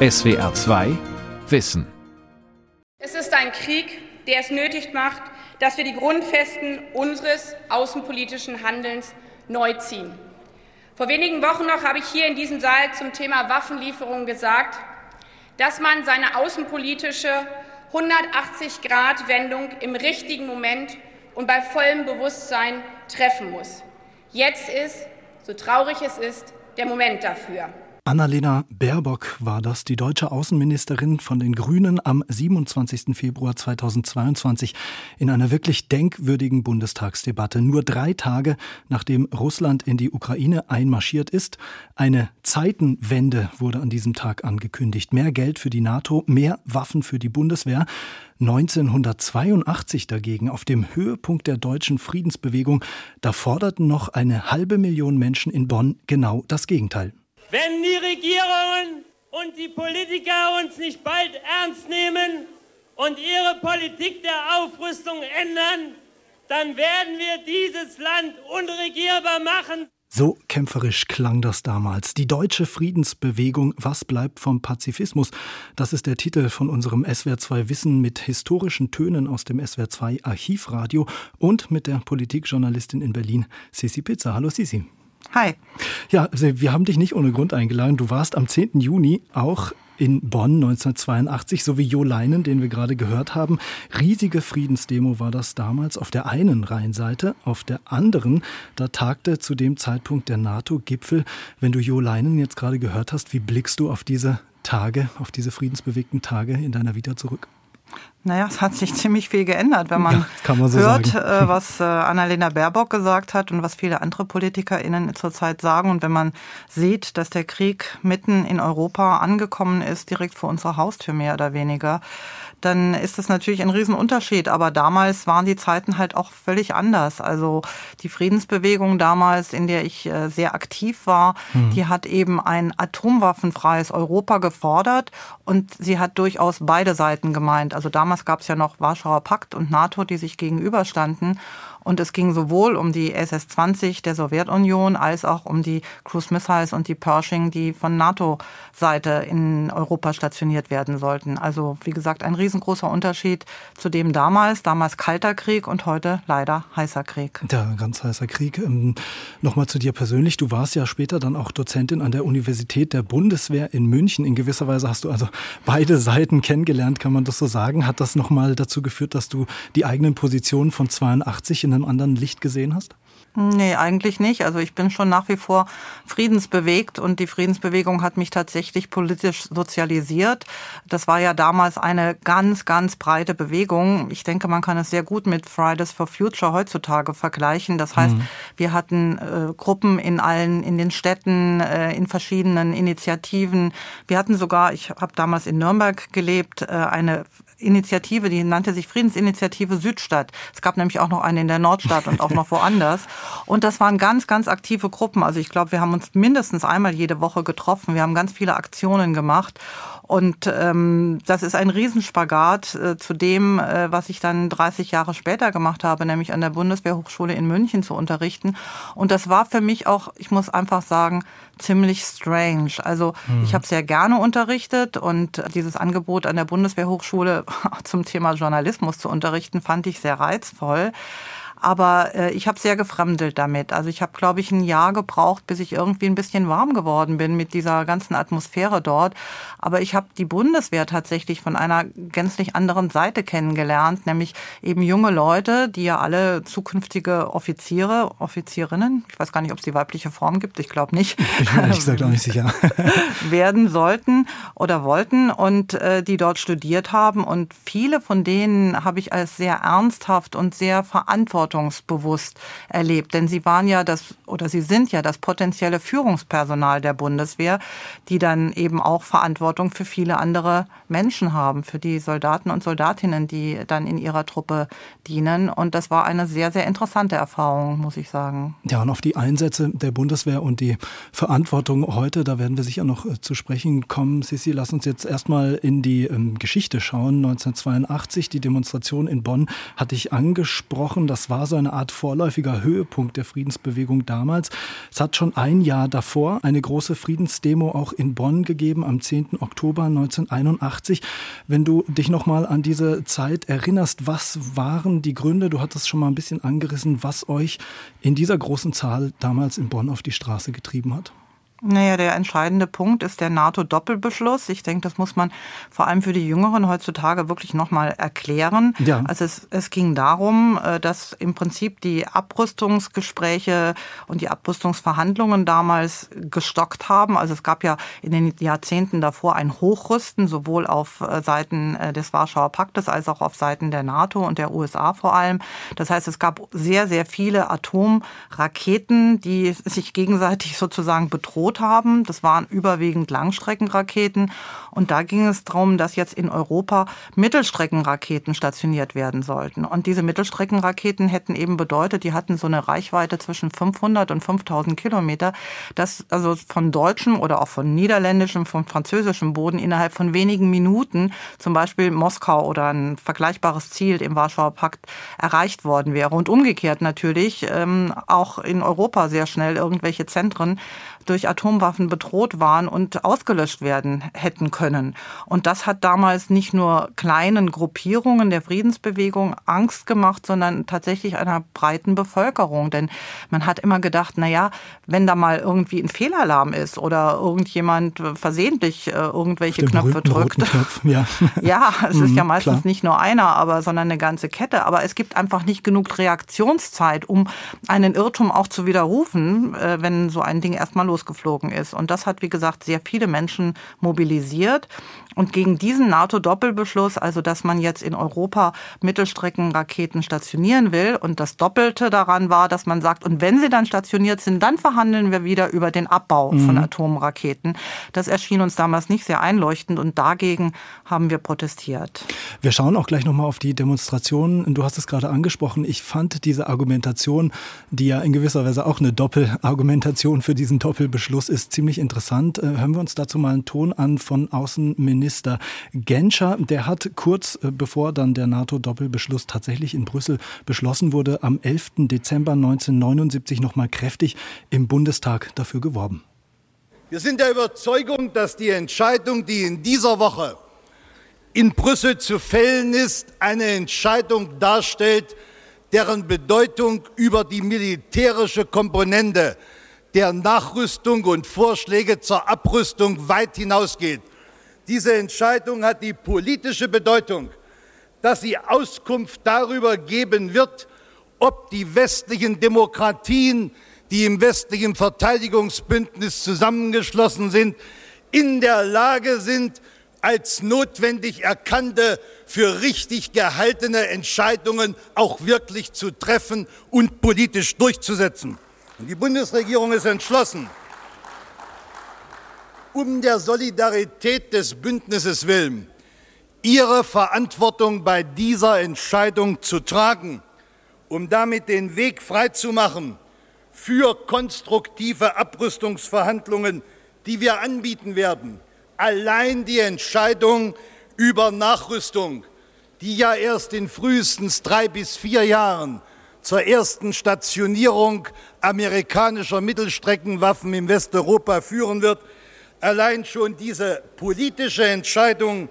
SWR 2 Wissen. Es ist ein Krieg, der es nötig macht, dass wir die Grundfesten unseres außenpolitischen Handelns neu ziehen. Vor wenigen Wochen noch habe ich hier in diesem Saal zum Thema Waffenlieferung gesagt, dass man seine außenpolitische 180-Grad-Wendung im richtigen Moment und bei vollem Bewusstsein treffen muss. Jetzt ist, so traurig es ist, der Moment dafür. Annalena Baerbock war das, die deutsche Außenministerin von den Grünen am 27. Februar 2022 in einer wirklich denkwürdigen Bundestagsdebatte. Nur drei Tage nachdem Russland in die Ukraine einmarschiert ist. Eine Zeitenwende wurde an diesem Tag angekündigt. Mehr Geld für die NATO, mehr Waffen für die Bundeswehr. 1982 dagegen, auf dem Höhepunkt der deutschen Friedensbewegung, da forderten noch eine halbe Million Menschen in Bonn genau das Gegenteil. Wenn die Regierungen und die Politiker uns nicht bald ernst nehmen und ihre Politik der Aufrüstung ändern, dann werden wir dieses Land unregierbar machen. So kämpferisch klang das damals. Die deutsche Friedensbewegung Was bleibt vom Pazifismus? Das ist der Titel von unserem SWR2 Wissen mit historischen Tönen aus dem SWR2 Archivradio und mit der Politikjournalistin in Berlin, Sisi Pizza. Hallo Sisi. Hi. Ja, wir haben dich nicht ohne Grund eingeladen. Du warst am 10. Juni auch in Bonn 1982, so wie Jo Leinen, den wir gerade gehört haben. Riesige Friedensdemo war das damals auf der einen Rheinseite. Auf der anderen, da tagte zu dem Zeitpunkt der NATO-Gipfel. Wenn du Jo Leinen jetzt gerade gehört hast, wie blickst du auf diese Tage, auf diese friedensbewegten Tage in deiner Vita zurück? Naja, es hat sich ziemlich viel geändert, wenn man, ja, man so hört, sagen. Äh, was äh, Annalena Baerbock gesagt hat und was viele andere PolitikerInnen zurzeit sagen. Und wenn man sieht, dass der Krieg mitten in Europa angekommen ist, direkt vor unserer Haustür mehr oder weniger, dann ist das natürlich ein Riesenunterschied. Aber damals waren die Zeiten halt auch völlig anders. Also die Friedensbewegung damals, in der ich äh, sehr aktiv war, mhm. die hat eben ein atomwaffenfreies Europa gefordert und sie hat durchaus beide Seiten gemeint. Also damals gab es ja noch Warschauer Pakt und NATO, die sich gegenüberstanden. Und es ging sowohl um die SS-20 der Sowjetunion als auch um die Cruise Missiles und die Pershing, die von NATO-Seite in Europa stationiert werden sollten. Also wie gesagt, ein riesengroßer Unterschied zu dem damals, damals kalter Krieg und heute leider heißer Krieg. Ja, ganz heißer Krieg. Ähm, Nochmal zu dir persönlich. Du warst ja später dann auch Dozentin an der Universität der Bundeswehr in München. In gewisser Weise hast du also beide Seiten kennengelernt, kann man das so sagen. Hat das nochmal dazu geführt, dass du die eigenen Positionen von 82 in einem anderen Licht gesehen hast? Nee, eigentlich nicht. Also ich bin schon nach wie vor friedensbewegt und die Friedensbewegung hat mich tatsächlich politisch sozialisiert. Das war ja damals eine ganz, ganz breite Bewegung. Ich denke, man kann es sehr gut mit Fridays for Future heutzutage vergleichen. Das heißt, mhm. wir hatten äh, Gruppen in allen, in den Städten, äh, in verschiedenen Initiativen. Wir hatten sogar, ich habe damals in Nürnberg gelebt, äh, eine Initiative, die nannte sich Friedensinitiative Südstadt. Es gab nämlich auch noch eine in der Nordstadt und auch noch woanders. Und das waren ganz, ganz aktive Gruppen. Also ich glaube, wir haben uns mindestens einmal jede Woche getroffen. Wir haben ganz viele Aktionen gemacht. Und ähm, das ist ein Riesenspagat äh, zu dem, äh, was ich dann 30 Jahre später gemacht habe, nämlich an der Bundeswehrhochschule in München zu unterrichten. Und das war für mich auch, ich muss einfach sagen, ziemlich strange. Also mhm. ich habe sehr gerne unterrichtet und dieses Angebot an der Bundeswehrhochschule zum Thema Journalismus zu unterrichten, fand ich sehr reizvoll. Aber äh, ich habe sehr gefremdelt damit. Also ich habe, glaube ich, ein Jahr gebraucht, bis ich irgendwie ein bisschen warm geworden bin mit dieser ganzen Atmosphäre dort. Aber ich habe die Bundeswehr tatsächlich von einer gänzlich anderen Seite kennengelernt, nämlich eben junge Leute, die ja alle zukünftige Offiziere, Offizierinnen, ich weiß gar nicht, ob es die weibliche Form gibt, ich glaube nicht. Ich bin ehrlich gesagt auch nicht sicher. werden sollten oder wollten und äh, die dort studiert haben. Und viele von denen habe ich als sehr ernsthaft und sehr verantwortungsvoll verantwortungsbewusst erlebt. Denn sie waren ja das oder sie sind ja das potenzielle Führungspersonal der Bundeswehr, die dann eben auch Verantwortung für viele andere Menschen haben, für die Soldaten und Soldatinnen, die dann in ihrer Truppe dienen. Und das war eine sehr, sehr interessante Erfahrung, muss ich sagen. Ja, und auf die Einsätze der Bundeswehr und die Verantwortung heute, da werden wir sicher noch äh, zu sprechen kommen. Sissi, lass uns jetzt erstmal in die ähm, Geschichte schauen. 1982, die Demonstration in Bonn hatte ich angesprochen. Das war war so eine Art vorläufiger Höhepunkt der Friedensbewegung damals. Es hat schon ein Jahr davor eine große Friedensdemo auch in Bonn gegeben, am 10. Oktober 1981. Wenn du dich nochmal an diese Zeit erinnerst, was waren die Gründe, du hattest schon mal ein bisschen angerissen, was euch in dieser großen Zahl damals in Bonn auf die Straße getrieben hat? Naja, der entscheidende Punkt ist der NATO-Doppelbeschluss. Ich denke, das muss man vor allem für die Jüngeren heutzutage wirklich nochmal erklären. Ja. Also es, es ging darum, äh, dass im Prinzip die Abrüstungsgespräche und die Abrüstungsverhandlungen damals gestockt haben. Also es gab ja in den Jahrzehnten davor ein Hochrüsten, sowohl auf äh, Seiten äh, des Warschauer Paktes als auch auf Seiten der NATO und der USA vor allem. Das heißt, es gab sehr, sehr viele Atomraketen, die sich gegenseitig sozusagen bedroht bedroht haben. Das waren überwiegend Langstreckenraketen. Und da ging es darum, dass jetzt in Europa Mittelstreckenraketen stationiert werden sollten. Und diese Mittelstreckenraketen hätten eben bedeutet, die hatten so eine Reichweite zwischen 500 und 5000 Kilometer, dass also von deutschem oder auch von niederländischem, von französischem Boden innerhalb von wenigen Minuten zum Beispiel Moskau oder ein vergleichbares Ziel im Warschauer Pakt erreicht worden wäre. Und umgekehrt natürlich ähm, auch in Europa sehr schnell irgendwelche Zentren durch Atomwaffen bedroht waren und ausgelöscht werden hätten können. Und das hat damals nicht nur kleinen Gruppierungen der Friedensbewegung Angst gemacht, sondern tatsächlich einer breiten Bevölkerung. Denn man hat immer gedacht, na ja, wenn da mal irgendwie ein Fehlalarm ist oder irgendjemand versehentlich äh, irgendwelche Knöpfe drückt. Knopf, ja. ja, es ist ja mhm, meistens klar. nicht nur einer, aber sondern eine ganze Kette. Aber es gibt einfach nicht genug Reaktionszeit, um einen Irrtum auch zu widerrufen, äh, wenn so ein Ding erstmal losgeflogen ist. Und das hat, wie gesagt, sehr viele Menschen mobilisiert. Und gegen diesen NATO-Doppelbeschluss, also dass man jetzt in Europa Mittelstreckenraketen stationieren will und das Doppelte daran war, dass man sagt, und wenn sie dann stationiert sind, dann verhandeln wir wieder über den Abbau mhm. von Atomraketen. Das erschien uns damals nicht sehr einleuchtend und dagegen haben wir protestiert. Wir schauen auch gleich nochmal auf die Demonstrationen. Du hast es gerade angesprochen. Ich fand diese Argumentation, die ja in gewisser Weise auch eine Doppelargumentation für diesen Doppelbeschluss ist, ziemlich interessant. Äh, hören wir uns dazu mal einen Ton an von Außenminister Minister Genscher. Der hat kurz äh, bevor dann der NATO-Doppelbeschluss tatsächlich in Brüssel beschlossen wurde, am 11. Dezember 1979 noch mal kräftig im Bundestag dafür geworben. Wir sind der Überzeugung, dass die Entscheidung, die in dieser Woche in Brüssel zu fällen ist, eine Entscheidung darstellt, deren Bedeutung über die militärische Komponente der Nachrüstung und Vorschläge zur Abrüstung weit hinausgeht. Diese Entscheidung hat die politische Bedeutung, dass sie Auskunft darüber geben wird, ob die westlichen Demokratien, die im westlichen Verteidigungsbündnis zusammengeschlossen sind, in der Lage sind, als notwendig erkannte, für richtig gehaltene Entscheidungen auch wirklich zu treffen und politisch durchzusetzen. Und die Bundesregierung ist entschlossen, um der Solidarität des Bündnisses willen, ihre Verantwortung bei dieser Entscheidung zu tragen, um damit den Weg freizumachen für konstruktive Abrüstungsverhandlungen, die wir anbieten werden. Allein die Entscheidung über Nachrüstung, die ja erst in frühestens drei bis vier Jahren zur ersten Stationierung amerikanischer Mittelstreckenwaffen in Westeuropa führen wird, Allein schon diese politische Entscheidung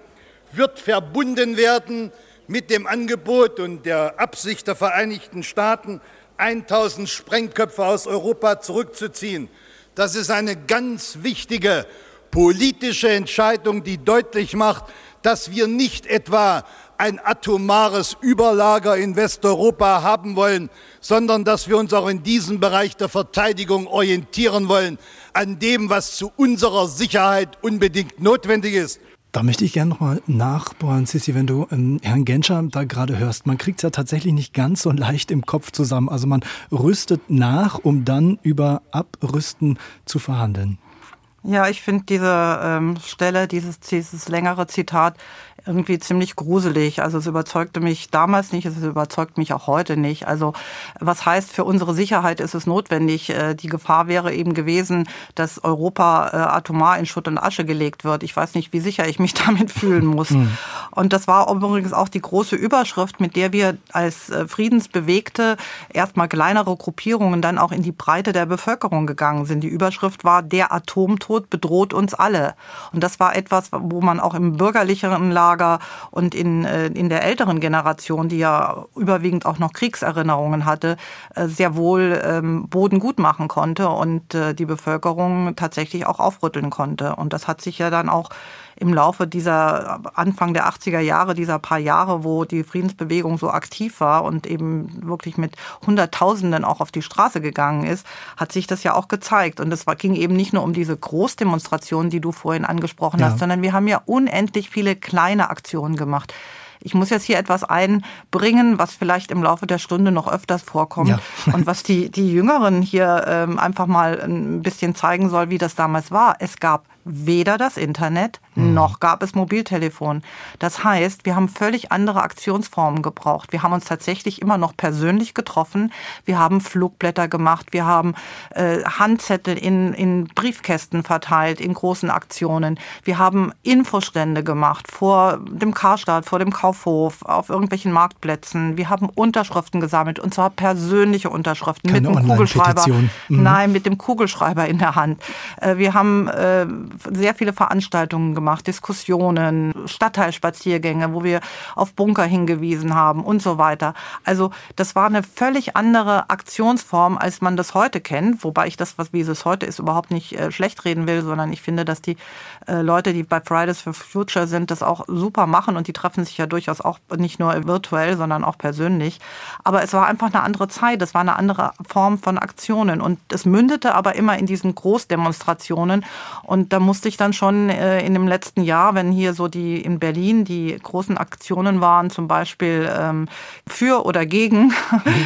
wird verbunden werden mit dem Angebot und der Absicht der Vereinigten Staaten, 1000 Sprengköpfe aus Europa zurückzuziehen. Das ist eine ganz wichtige politische Entscheidung, die deutlich macht, dass wir nicht etwa ein atomares Überlager in Westeuropa haben wollen, sondern dass wir uns auch in diesem Bereich der Verteidigung orientieren wollen, an dem, was zu unserer Sicherheit unbedingt notwendig ist. Da möchte ich gerne nochmal nachbohren, Sissi, wenn du ähm, Herrn Genscher da gerade hörst. Man kriegt es ja tatsächlich nicht ganz so leicht im Kopf zusammen. Also man rüstet nach, um dann über Abrüsten zu verhandeln. Ja, ich finde diese ähm, Stelle, dieses, dieses längere Zitat irgendwie ziemlich gruselig. Also es überzeugte mich damals nicht, es überzeugt mich auch heute nicht. Also was heißt, für unsere Sicherheit ist es notwendig. Äh, die Gefahr wäre eben gewesen, dass Europa äh, atomar in Schutt und Asche gelegt wird. Ich weiß nicht, wie sicher ich mich damit fühlen muss. Mhm. Und das war übrigens auch die große Überschrift, mit der wir als äh, Friedensbewegte erstmal kleinere Gruppierungen dann auch in die Breite der Bevölkerung gegangen sind. Die Überschrift war, der Atomtod bedroht uns alle. Und das war etwas, wo man auch im bürgerlicheren Lager Lager und in, äh, in der älteren Generation, die ja überwiegend auch noch Kriegserinnerungen hatte, äh, sehr wohl ähm, Boden gut machen konnte und äh, die Bevölkerung tatsächlich auch aufrütteln konnte. Und das hat sich ja dann auch im Laufe dieser Anfang der 80er Jahre, dieser paar Jahre, wo die Friedensbewegung so aktiv war und eben wirklich mit Hunderttausenden auch auf die Straße gegangen ist, hat sich das ja auch gezeigt. Und es ging eben nicht nur um diese Großdemonstrationen, die du vorhin angesprochen ja. hast, sondern wir haben ja unendlich viele kleine Aktionen gemacht. Ich muss jetzt hier etwas einbringen, was vielleicht im Laufe der Stunde noch öfters vorkommt ja. und was die, die Jüngeren hier ähm, einfach mal ein bisschen zeigen soll, wie das damals war. Es gab weder das Internet hm. noch gab es Mobiltelefon. Das heißt, wir haben völlig andere Aktionsformen gebraucht. Wir haben uns tatsächlich immer noch persönlich getroffen. Wir haben Flugblätter gemacht. Wir haben äh, Handzettel in, in Briefkästen verteilt in großen Aktionen. Wir haben Infostände gemacht vor dem Karstadt, vor dem Kaufhof, auf irgendwelchen Marktplätzen. Wir haben Unterschriften gesammelt und zwar persönliche Unterschriften Keine mit dem Kugelschreiber. Mhm. Nein, mit dem Kugelschreiber in der Hand. Äh, wir haben äh, sehr viele Veranstaltungen gemacht, Diskussionen, Stadtteilspaziergänge, wo wir auf Bunker hingewiesen haben und so weiter. Also das war eine völlig andere Aktionsform, als man das heute kennt, wobei ich das, was wie es heute ist, überhaupt nicht äh, schlecht reden will, sondern ich finde, dass die äh, Leute, die bei Fridays for Future sind, das auch super machen und die treffen sich ja durchaus auch nicht nur virtuell, sondern auch persönlich. Aber es war einfach eine andere Zeit, es war eine andere Form von Aktionen und es mündete aber immer in diesen Großdemonstrationen und da musste ich dann schon äh, in dem letzten Jahr, wenn hier so die in Berlin die großen Aktionen waren, zum Beispiel ähm, für oder gegen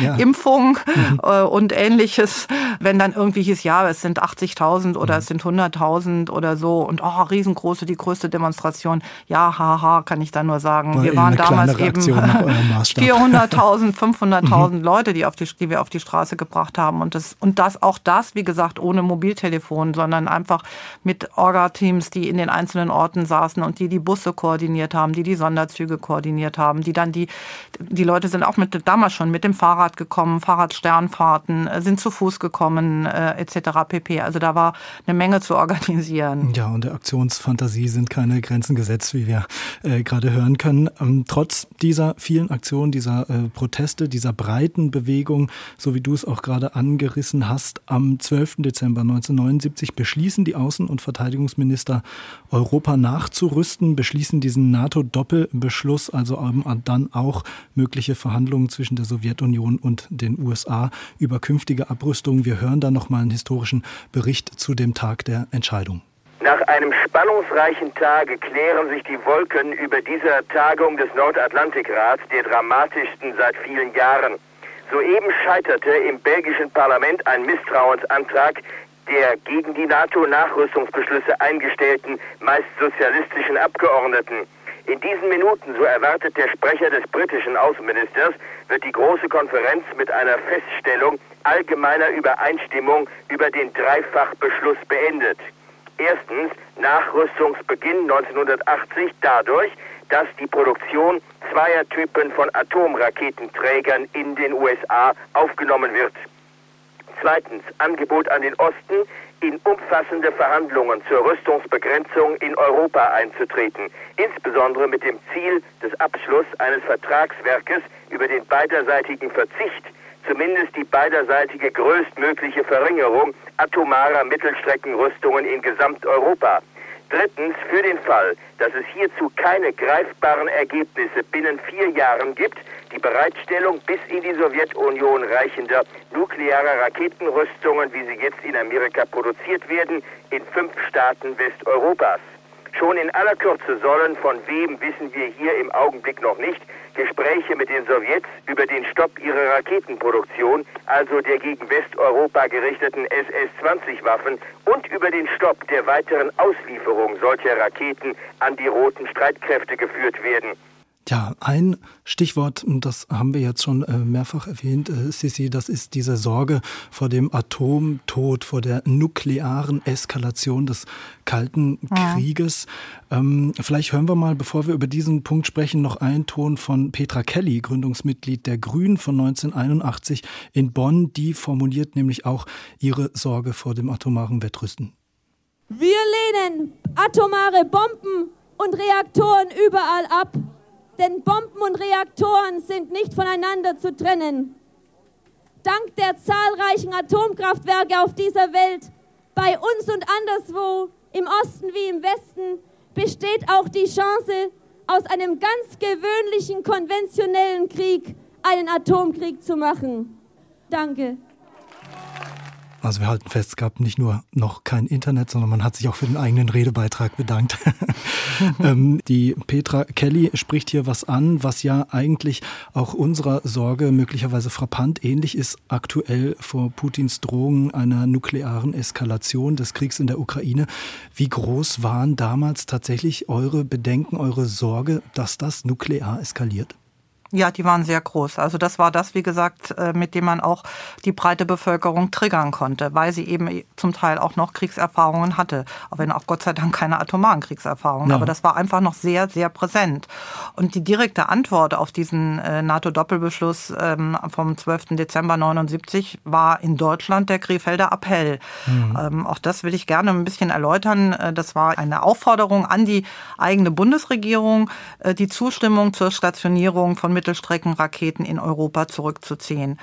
ja. Impfung mhm. äh, und ähnliches, wenn dann irgendwie hieß, ja, es sind 80.000 oder mhm. es sind 100.000 oder so und oh, riesengroße, die größte Demonstration. Ja, haha, kann ich da nur sagen. War wir waren damals eben 400.000, 500.000 mhm. Leute, die, auf die, die wir auf die Straße gebracht haben und das, und das auch das, wie gesagt, ohne Mobiltelefon, sondern einfach mit Orga-Teams, die in den einzelnen Orten saßen und die die Busse koordiniert haben, die die Sonderzüge koordiniert haben, die dann die, die Leute sind auch mit, damals schon mit dem Fahrrad gekommen, Fahrradsternfahrten, äh, sind zu Fuß gekommen, äh, etc. pp. Also da war eine Menge zu organisieren. Ja, und der Aktionsfantasie sind keine Grenzen gesetzt, wie wir äh, gerade hören können. Ähm, trotz dieser vielen Aktionen, dieser äh, Proteste, dieser breiten Bewegung, so wie du es auch gerade angerissen hast, am 12. Dezember 1979 beschließen die Außen- und Verteidigungsminister Europa nachzurüsten, beschließen diesen NATO-Doppelbeschluss, also dann auch mögliche Verhandlungen zwischen der Sowjetunion und den USA über künftige Abrüstungen. Wir hören dann nochmal einen historischen Bericht zu dem Tag der Entscheidung. Nach einem spannungsreichen Tage klären sich die Wolken über dieser Tagung des Nordatlantikrats, der dramatischsten seit vielen Jahren. Soeben scheiterte im belgischen Parlament ein Misstrauensantrag der gegen die NATO-Nachrüstungsbeschlüsse eingestellten, meist sozialistischen Abgeordneten. In diesen Minuten, so erwartet der Sprecher des britischen Außenministers, wird die große Konferenz mit einer Feststellung allgemeiner Übereinstimmung über den Dreifachbeschluss beendet. Erstens Nachrüstungsbeginn 1980 dadurch, dass die Produktion zweier Typen von Atomraketenträgern in den USA aufgenommen wird. Zweitens Angebot an den Osten, in umfassende Verhandlungen zur Rüstungsbegrenzung in Europa einzutreten, insbesondere mit dem Ziel des Abschlusses eines Vertragswerkes über den beiderseitigen Verzicht, zumindest die beiderseitige größtmögliche Verringerung atomarer Mittelstreckenrüstungen in Gesamteuropa. Drittens, für den Fall, dass es hierzu keine greifbaren Ergebnisse binnen vier Jahren gibt, die Bereitstellung bis in die Sowjetunion reichender nuklearer Raketenrüstungen, wie sie jetzt in Amerika produziert werden, in fünf Staaten Westeuropas. Schon in aller Kürze sollen, von wem wissen wir hier im Augenblick noch nicht, Gespräche mit den Sowjets über den Stopp ihrer Raketenproduktion, also der gegen Westeuropa gerichteten SS-20-Waffen und über den Stopp der weiteren Auslieferung solcher Raketen an die roten Streitkräfte geführt werden. Ja, ein Stichwort, das haben wir jetzt schon äh, mehrfach erwähnt, äh, Sissi, das ist diese Sorge vor dem Atomtod, vor der nuklearen Eskalation des Kalten Krieges. Ja. Ähm, vielleicht hören wir mal, bevor wir über diesen Punkt sprechen, noch einen Ton von Petra Kelly, Gründungsmitglied der Grünen von 1981 in Bonn. Die formuliert nämlich auch ihre Sorge vor dem atomaren Wettrüsten. Wir lehnen atomare Bomben und Reaktoren überall ab denn Bomben und Reaktoren sind nicht voneinander zu trennen. Dank der zahlreichen Atomkraftwerke auf dieser Welt, bei uns und anderswo, im Osten wie im Westen, besteht auch die Chance, aus einem ganz gewöhnlichen konventionellen Krieg einen Atomkrieg zu machen. Danke. Also wir halten fest, es gab nicht nur noch kein Internet, sondern man hat sich auch für den eigenen Redebeitrag bedankt. ähm, die Petra Kelly spricht hier was an, was ja eigentlich auch unserer Sorge möglicherweise frappant ähnlich ist aktuell vor Putins Drohungen einer nuklearen Eskalation des Kriegs in der Ukraine. Wie groß waren damals tatsächlich eure Bedenken, eure Sorge, dass das nuklear eskaliert? Ja, die waren sehr groß. Also das war das, wie gesagt, äh, mit dem man auch die breite Bevölkerung triggern konnte, weil sie eben zum Teil auch noch Kriegserfahrungen hatte. Auch wenn auch Gott sei Dank keine atomaren Kriegserfahrungen. Ja. Aber das war einfach noch sehr, sehr präsent. Und die direkte Antwort auf diesen äh, NATO-Doppelbeschluss ähm, vom 12. Dezember 79 war in Deutschland der Krefelder Appell. Mhm. Ähm, auch das will ich gerne ein bisschen erläutern. Äh, das war eine Aufforderung an die eigene Bundesregierung, die Zustimmung zur Stationierung von Mittelstreckenraketen in Europa zurückzuziehen.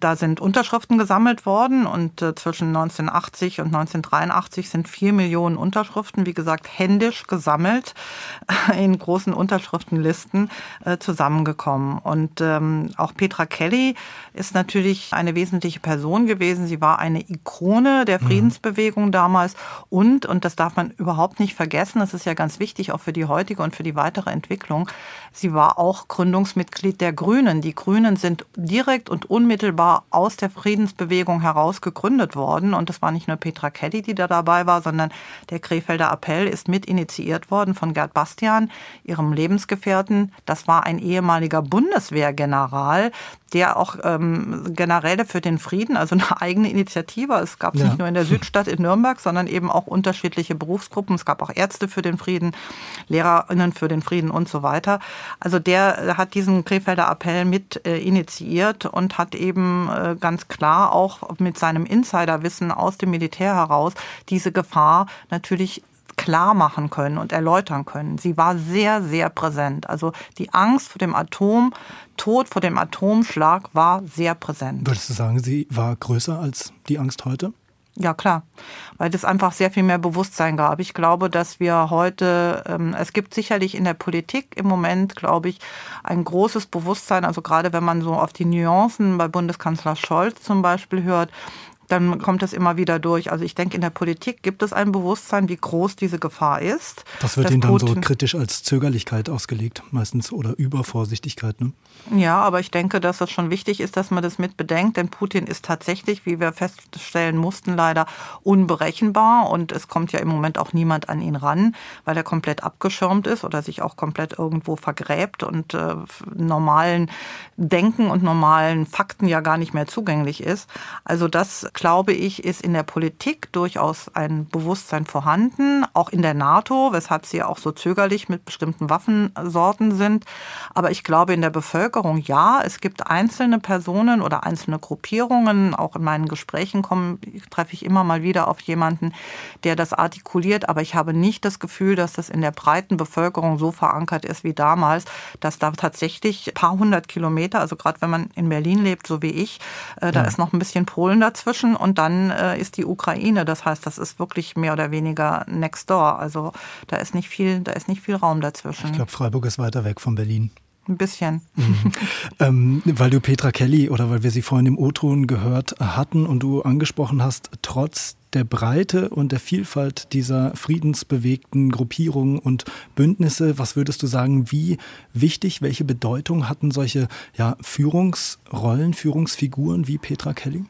Da sind Unterschriften gesammelt worden und äh, zwischen 1980 und 1983 sind vier Millionen Unterschriften, wie gesagt, händisch gesammelt in großen Unterschriftenlisten äh, zusammengekommen. Und ähm, auch Petra Kelly ist natürlich eine wesentliche Person gewesen. Sie war eine Ikone der mhm. Friedensbewegung damals und, und das darf man überhaupt nicht vergessen, das ist ja ganz wichtig auch für die heutige und für die weitere Entwicklung, sie war auch Gründungsmitglied der Grünen. Die Grünen sind direkt und unmittelbar war aus der Friedensbewegung heraus gegründet worden. Und das war nicht nur Petra Kelly, die da dabei war, sondern der Krefelder Appell ist mit initiiert worden von Gerd Bastian, ihrem Lebensgefährten. Das war ein ehemaliger Bundeswehrgeneral, der auch ähm, Generäle für den Frieden, also eine eigene Initiative. Es gab es ja. nicht nur in der Südstadt in Nürnberg, sondern eben auch unterschiedliche Berufsgruppen. Es gab auch Ärzte für den Frieden, Lehrerinnen für den Frieden und so weiter. Also der hat diesen Krefelder Appell mit äh, initiiert und hat eben äh, ganz klar auch mit seinem Insiderwissen aus dem Militär heraus diese Gefahr natürlich klar machen können und erläutern können. Sie war sehr, sehr präsent. Also die Angst vor dem Atom, Tod vor dem Atomschlag war sehr präsent. Würdest du sagen, sie war größer als die Angst heute? Ja, klar, weil es einfach sehr viel mehr Bewusstsein gab. Ich glaube, dass wir heute, ähm, es gibt sicherlich in der Politik im Moment, glaube ich, ein großes Bewusstsein, also gerade wenn man so auf die Nuancen bei Bundeskanzler Scholz zum Beispiel hört, dann kommt es immer wieder durch. Also ich denke, in der Politik gibt es ein Bewusstsein, wie groß diese Gefahr ist. Das wird Ihnen dann Putin so kritisch als Zögerlichkeit ausgelegt, meistens oder Übervorsichtigkeit. Ne? Ja, aber ich denke, dass es schon wichtig ist, dass man das mit bedenkt, denn Putin ist tatsächlich, wie wir feststellen mussten, leider unberechenbar und es kommt ja im Moment auch niemand an ihn ran, weil er komplett abgeschirmt ist oder sich auch komplett irgendwo vergräbt und äh, normalen Denken und normalen Fakten ja gar nicht mehr zugänglich ist. Also das glaube ich, ist in der Politik durchaus ein Bewusstsein vorhanden, auch in der NATO, weshalb sie auch so zögerlich mit bestimmten Waffensorten sind. Aber ich glaube in der Bevölkerung ja, es gibt einzelne Personen oder einzelne Gruppierungen, auch in meinen Gesprächen kommen, treffe ich immer mal wieder auf jemanden, der das artikuliert, aber ich habe nicht das Gefühl, dass das in der breiten Bevölkerung so verankert ist wie damals, dass da tatsächlich ein paar hundert Kilometer, also gerade wenn man in Berlin lebt, so wie ich, äh, da ja. ist noch ein bisschen Polen dazwischen dazwischen und dann äh, ist die Ukraine. Das heißt, das ist wirklich mehr oder weniger next door. Also da ist nicht viel, da ist nicht viel Raum dazwischen. Ich glaube, Freiburg ist weiter weg von Berlin. ein bisschen. Mhm. ähm, weil du Petra Kelly oder weil wir sie vorhin im O-Ton gehört hatten und du angesprochen hast, trotz der Breite und der Vielfalt dieser friedensbewegten Gruppierungen und Bündnisse, was würdest du sagen, wie wichtig, welche Bedeutung hatten solche ja, Führungsrollen, Führungsfiguren wie Petra Kelly?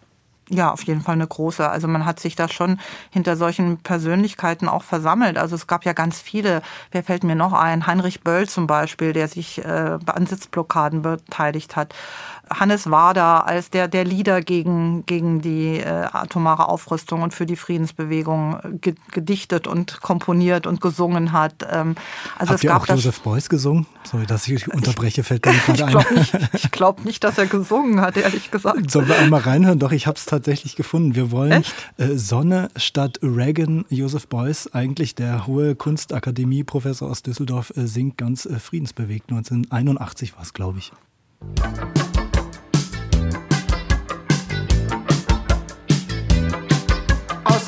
Ja, auf jeden Fall eine große. Also man hat sich da schon hinter solchen Persönlichkeiten auch versammelt. Also es gab ja ganz viele. Wer fällt mir noch ein? Heinrich Böll zum Beispiel, der sich äh, an Sitzblockaden beteiligt hat. Hannes Wader als der, der Leader gegen, gegen die äh, atomare Aufrüstung und für die Friedensbewegung gedichtet und komponiert und gesungen hat. Ähm, also Habt es ihr gab auch Joseph Beuys gesungen? Sorry, dass ich unterbreche, fällt mir gerade ein. Glaub nicht, ich glaube nicht, dass er gesungen hat, ehrlich gesagt. Sollen wir einmal reinhören? Doch, ich habe es tatsächlich gefunden. Wir wollen äh, Sonne statt Reagan. Joseph Beuys, eigentlich der hohe Kunstakademie-Professor aus Düsseldorf, äh, singt ganz äh, friedensbewegt. 1981 war es, glaube ich.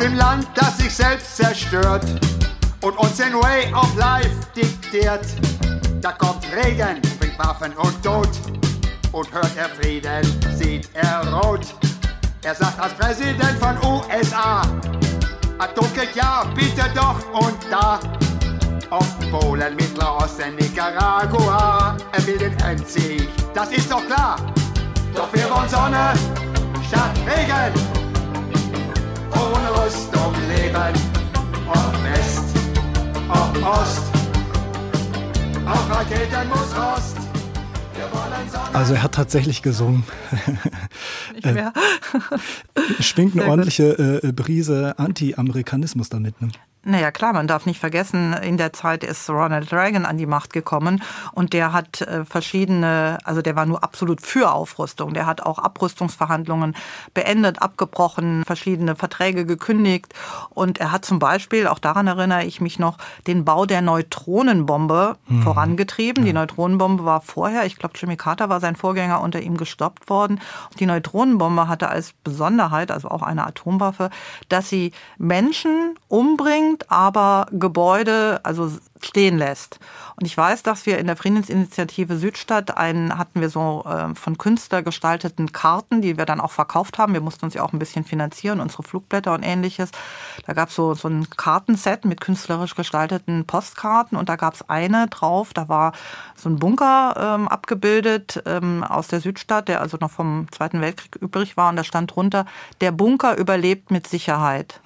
Dem Land, das sich selbst zerstört und uns den Way of Life diktiert. Da kommt Regen, bringt Waffen und Tod und hört er Frieden, sieht er rot. Er sagt als Präsident von USA, Atomkrieg ja, bitte doch und da. Auf Polen, Mittlerosten, Nicaragua, er will den Endsieg, das ist doch klar. Doch wir wollen Sonne statt Regen Ost, auf Raketen muss Rost. Also er hat tatsächlich gesungen. Nicht mehr. Schwingt eine ordentliche äh, Brise Anti-Amerikanismus damit. Ne? Naja, klar, man darf nicht vergessen, in der Zeit ist Ronald Reagan an die Macht gekommen und der hat äh, verschiedene, also der war nur absolut für Aufrüstung. Der hat auch Abrüstungsverhandlungen beendet, abgebrochen, verschiedene Verträge gekündigt und er hat zum Beispiel, auch daran erinnere ich mich noch, den Bau der Neutronenbombe mhm. vorangetrieben. Ja. Die Neutronenbombe war vorher, ich glaube, Jimmy Carter war sein Vorgänger, unter ihm gestoppt worden. Die Neutronenbombe hatte als Besonderheit, also auch eine Atomwaffe, dass sie Menschen umbringt, bringt, aber Gebäude, also stehen lässt. Und ich weiß, dass wir in der Friedensinitiative Südstadt einen hatten wir so äh, von Künstler gestalteten Karten, die wir dann auch verkauft haben. Wir mussten uns ja auch ein bisschen finanzieren, unsere Flugblätter und ähnliches. Da gab es so, so ein Kartenset mit künstlerisch gestalteten Postkarten und da gab es eine drauf, da war so ein Bunker ähm, abgebildet ähm, aus der Südstadt, der also noch vom Zweiten Weltkrieg übrig war und da stand drunter, der Bunker überlebt mit Sicherheit.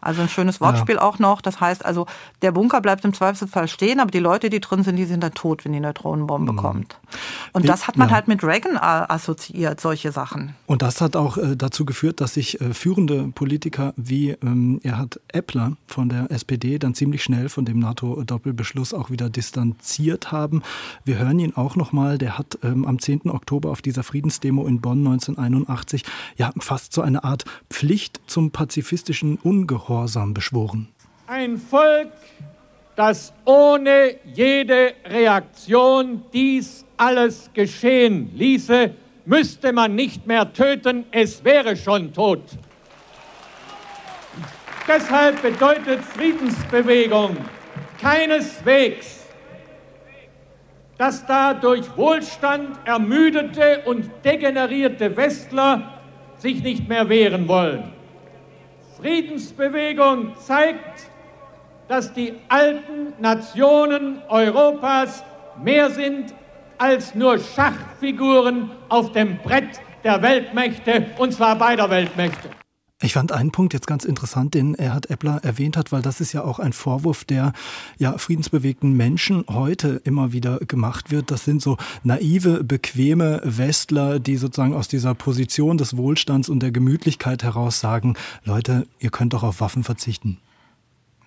Also ein schönes Wortspiel ja. Auch noch. Das heißt also, der Bunker bleibt im Zweifelsfall stehen, aber die Leute, die drin sind, die sind dann tot, wenn die Neutronenbombe mhm. kommt. Und Wie, das hat man ja. halt mit Reagan assoziiert, solche Sachen. Und das hat auch äh, dazu geführt, dass sich äh, führende Politiker wie ähm, Erhard Eppler von der SPD dann ziemlich schnell von dem NATO-Doppelbeschluss auch wieder distanziert haben. Wir hören ihn auch nochmal, der hat ähm, am 10. Oktober auf dieser Friedensdemo in Bonn 1981 ja fast so eine Art Pflicht zum pazifistischen Ungehorsam beschworen. Ein Volk dass ohne jede Reaktion dies alles geschehen ließe, müsste man nicht mehr töten, es wäre schon tot. Deshalb bedeutet Friedensbewegung keineswegs, dass da durch Wohlstand ermüdete und degenerierte Westler sich nicht mehr wehren wollen. Friedensbewegung zeigt, dass die alten Nationen Europas mehr sind als nur Schachfiguren auf dem Brett der Weltmächte, und zwar beider Weltmächte. Ich fand einen Punkt jetzt ganz interessant, den Erhard Eppler erwähnt hat, weil das ist ja auch ein Vorwurf, der ja friedensbewegten Menschen heute immer wieder gemacht wird. Das sind so naive, bequeme Westler, die sozusagen aus dieser Position des Wohlstands und der Gemütlichkeit heraus sagen, Leute, ihr könnt doch auf Waffen verzichten.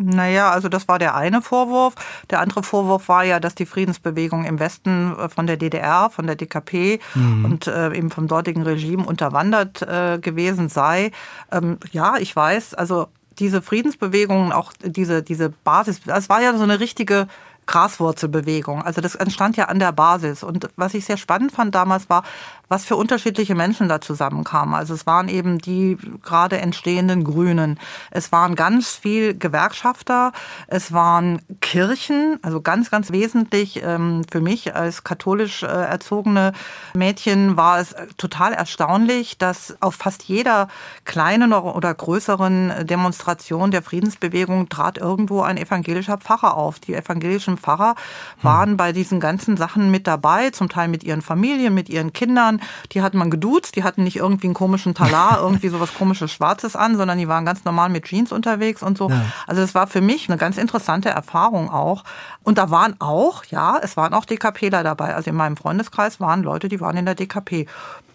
Naja, also das war der eine Vorwurf. Der andere Vorwurf war ja, dass die Friedensbewegung im Westen äh, von der DDR, von der DKP mhm. und äh, eben vom dortigen Regime unterwandert äh, gewesen sei. Ähm, ja, ich weiß, also diese Friedensbewegungen, auch diese, diese Basis, es war ja so eine richtige Graswurzelbewegung. Also das entstand ja an der Basis. Und was ich sehr spannend fand damals war, was für unterschiedliche Menschen da zusammenkamen. Also es waren eben die gerade entstehenden Grünen. Es waren ganz viel Gewerkschafter. Es waren Kirchen. Also ganz, ganz wesentlich ähm, für mich als katholisch äh, erzogene Mädchen war es total erstaunlich, dass auf fast jeder kleinen oder größeren Demonstration der Friedensbewegung trat irgendwo ein evangelischer Pfarrer auf. Die evangelischen Pfarrer waren bei diesen ganzen Sachen mit dabei, zum Teil mit ihren Familien, mit ihren Kindern. Die hat man geduzt, die hatten nicht irgendwie einen komischen Talar, irgendwie sowas komisches Schwarzes an, sondern die waren ganz normal mit Jeans unterwegs und so. Ja. Also es war für mich eine ganz interessante Erfahrung auch. Und da waren auch, ja, es waren auch DKPler dabei. Also in meinem Freundeskreis waren Leute, die waren in der DKP.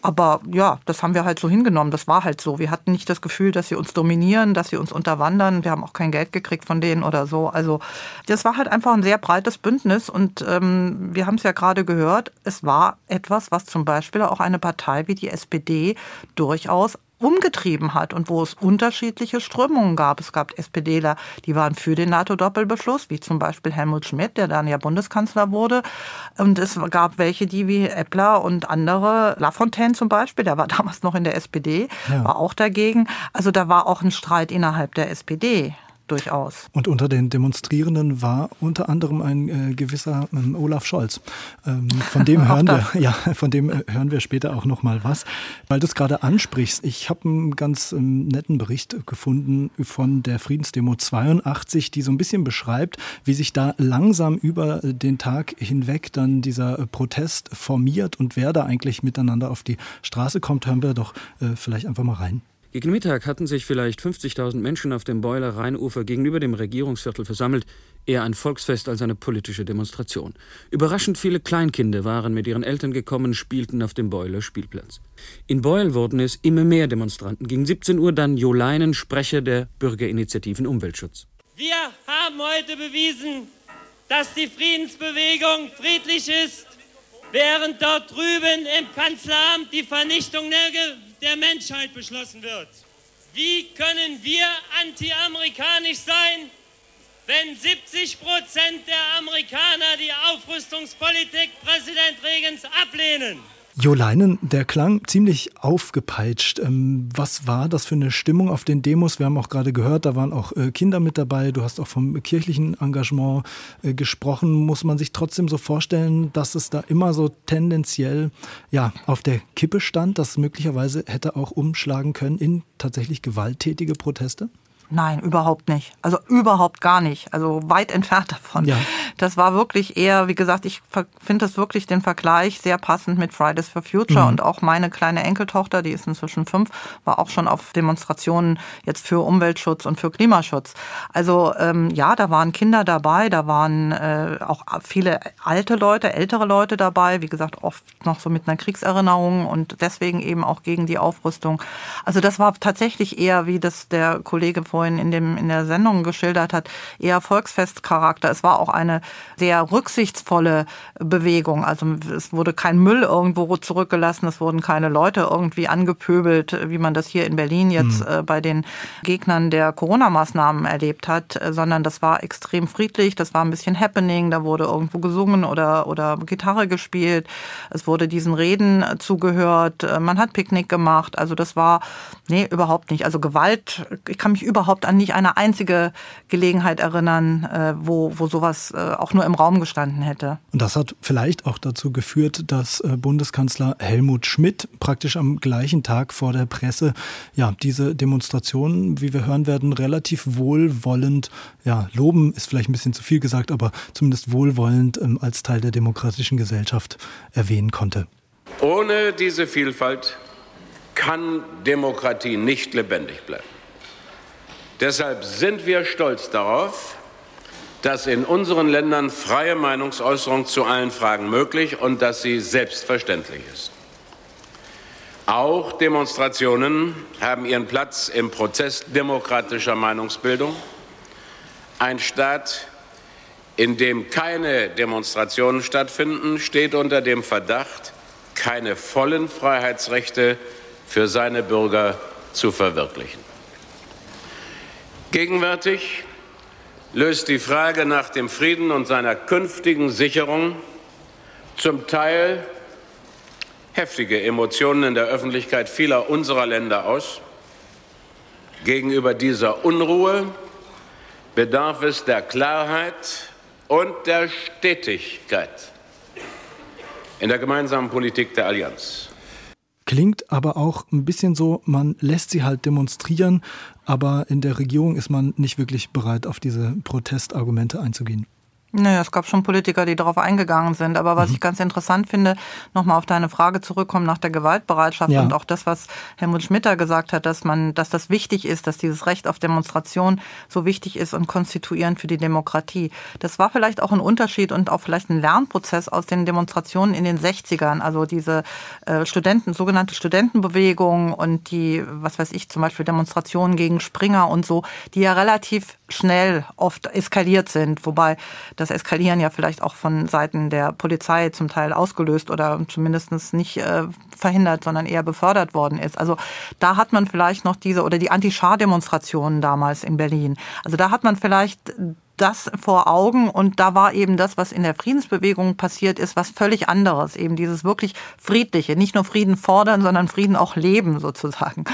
Aber ja, das haben wir halt so hingenommen. Das war halt so. Wir hatten nicht das Gefühl, dass sie uns dominieren, dass sie uns unterwandern. Wir haben auch kein Geld gekriegt von denen oder so. Also das war halt einfach ein sehr breites Bündnis. Und ähm, wir haben es ja gerade gehört, es war etwas, was zum Beispiel auch eine Partei wie die SPD durchaus umgetrieben hat und wo es unterschiedliche Strömungen gab. Es gab SPDler, die waren für den NATO-Doppelbeschluss, wie zum Beispiel Helmut Schmidt, der dann ja Bundeskanzler wurde. Und es gab welche, die wie Eppler und andere, Lafontaine zum Beispiel, der war damals noch in der SPD, ja. war auch dagegen. Also da war auch ein Streit innerhalb der SPD durchaus. Und unter den Demonstrierenden war unter anderem ein äh, gewisser ähm, Olaf Scholz. Ähm, von dem hören wir, ja, von dem äh, hören wir später auch noch mal was, weil du es gerade ansprichst. Ich habe einen ganz ähm, netten Bericht gefunden von der Friedensdemo 82, die so ein bisschen beschreibt, wie sich da langsam über den Tag hinweg dann dieser äh, Protest formiert und wer da eigentlich miteinander auf die Straße kommt. Hören wir doch äh, vielleicht einfach mal rein. Gegen Mittag hatten sich vielleicht 50.000 Menschen auf dem Beuler Rheinufer gegenüber dem Regierungsviertel versammelt, eher ein Volksfest als eine politische Demonstration. Überraschend viele Kleinkinder waren mit ihren Eltern gekommen, spielten auf dem Beuler Spielplatz. In Beul wurden es immer mehr Demonstranten. Gegen 17 Uhr dann Jo Leinen, Sprecher der Bürgerinitiativen Umweltschutz. Wir haben heute bewiesen, dass die Friedensbewegung friedlich ist, während dort drüben im Kanzleramt die Vernichtung der der Menschheit beschlossen wird. Wie können wir anti-amerikanisch sein, wenn 70 Prozent der Amerikaner die Aufrüstungspolitik Präsident Regens ablehnen? Jo Leinen, der klang ziemlich aufgepeitscht. Ähm, was war das für eine Stimmung auf den Demos? Wir haben auch gerade gehört, da waren auch äh, Kinder mit dabei. Du hast auch vom kirchlichen Engagement äh, gesprochen. Muss man sich trotzdem so vorstellen, dass es da immer so tendenziell ja, auf der Kippe stand, dass möglicherweise hätte auch umschlagen können in tatsächlich gewalttätige Proteste? Nein, überhaupt nicht. Also überhaupt gar nicht. Also weit entfernt davon. Ja. Das war wirklich eher, wie gesagt, ich finde das wirklich den Vergleich sehr passend mit Fridays for Future mhm. und auch meine kleine Enkeltochter, die ist inzwischen fünf, war auch schon auf Demonstrationen jetzt für Umweltschutz und für Klimaschutz. Also ähm, ja, da waren Kinder dabei, da waren äh, auch viele alte Leute, ältere Leute dabei, wie gesagt, oft noch so mit einer Kriegserinnerung und deswegen eben auch gegen die Aufrüstung. Also das war tatsächlich eher, wie das der Kollege vorhin in, dem, in der Sendung geschildert hat, eher Volksfestcharakter. Es war auch eine sehr rücksichtsvolle Bewegung. Also es wurde kein Müll irgendwo zurückgelassen, es wurden keine Leute irgendwie angepöbelt, wie man das hier in Berlin jetzt mhm. bei den Gegnern der Corona-Maßnahmen erlebt hat, sondern das war extrem friedlich, das war ein bisschen Happening, da wurde irgendwo gesungen oder, oder Gitarre gespielt, es wurde diesen Reden zugehört, man hat Picknick gemacht, also das war, nee, überhaupt nicht. Also Gewalt, ich kann mich überhaupt überhaupt an nicht eine einzige Gelegenheit erinnern, äh, wo, wo sowas äh, auch nur im Raum gestanden hätte. Und das hat vielleicht auch dazu geführt, dass äh, Bundeskanzler Helmut Schmidt praktisch am gleichen Tag vor der Presse ja diese Demonstrationen, wie wir hören werden, relativ wohlwollend, ja, loben ist vielleicht ein bisschen zu viel gesagt, aber zumindest wohlwollend ähm, als Teil der demokratischen Gesellschaft erwähnen konnte. Ohne diese Vielfalt kann Demokratie nicht lebendig bleiben. Deshalb sind wir stolz darauf, dass in unseren Ländern freie Meinungsäußerung zu allen Fragen möglich und dass sie selbstverständlich ist. Auch Demonstrationen haben ihren Platz im Prozess demokratischer Meinungsbildung. Ein Staat, in dem keine Demonstrationen stattfinden, steht unter dem Verdacht, keine vollen Freiheitsrechte für seine Bürger zu verwirklichen. Gegenwärtig löst die Frage nach dem Frieden und seiner künftigen Sicherung zum Teil heftige Emotionen in der Öffentlichkeit vieler unserer Länder aus. Gegenüber dieser Unruhe bedarf es der Klarheit und der Stetigkeit in der gemeinsamen Politik der Allianz. Klingt aber auch ein bisschen so, man lässt sie halt demonstrieren, aber in der Regierung ist man nicht wirklich bereit, auf diese Protestargumente einzugehen. Naja, es gab schon Politiker, die darauf eingegangen sind. Aber was mhm. ich ganz interessant finde, nochmal auf deine Frage zurückkommen nach der Gewaltbereitschaft ja. und auch das, was Helmut Schmitter gesagt hat, dass man, dass das wichtig ist, dass dieses Recht auf Demonstration so wichtig ist und konstituierend für die Demokratie. Das war vielleicht auch ein Unterschied und auch vielleicht ein Lernprozess aus den Demonstrationen in den 60ern. Also diese äh, Studenten, sogenannte Studentenbewegung und die, was weiß ich, zum Beispiel Demonstrationen gegen Springer und so, die ja relativ schnell oft eskaliert sind, wobei das Eskalieren ja vielleicht auch von Seiten der Polizei zum Teil ausgelöst oder zumindest nicht äh, verhindert, sondern eher befördert worden ist. Also da hat man vielleicht noch diese oder die Anti-Schar-Demonstrationen damals in Berlin. Also da hat man vielleicht das vor Augen und da war eben das, was in der Friedensbewegung passiert ist, was völlig anderes. Eben dieses wirklich friedliche, nicht nur Frieden fordern, sondern Frieden auch leben sozusagen.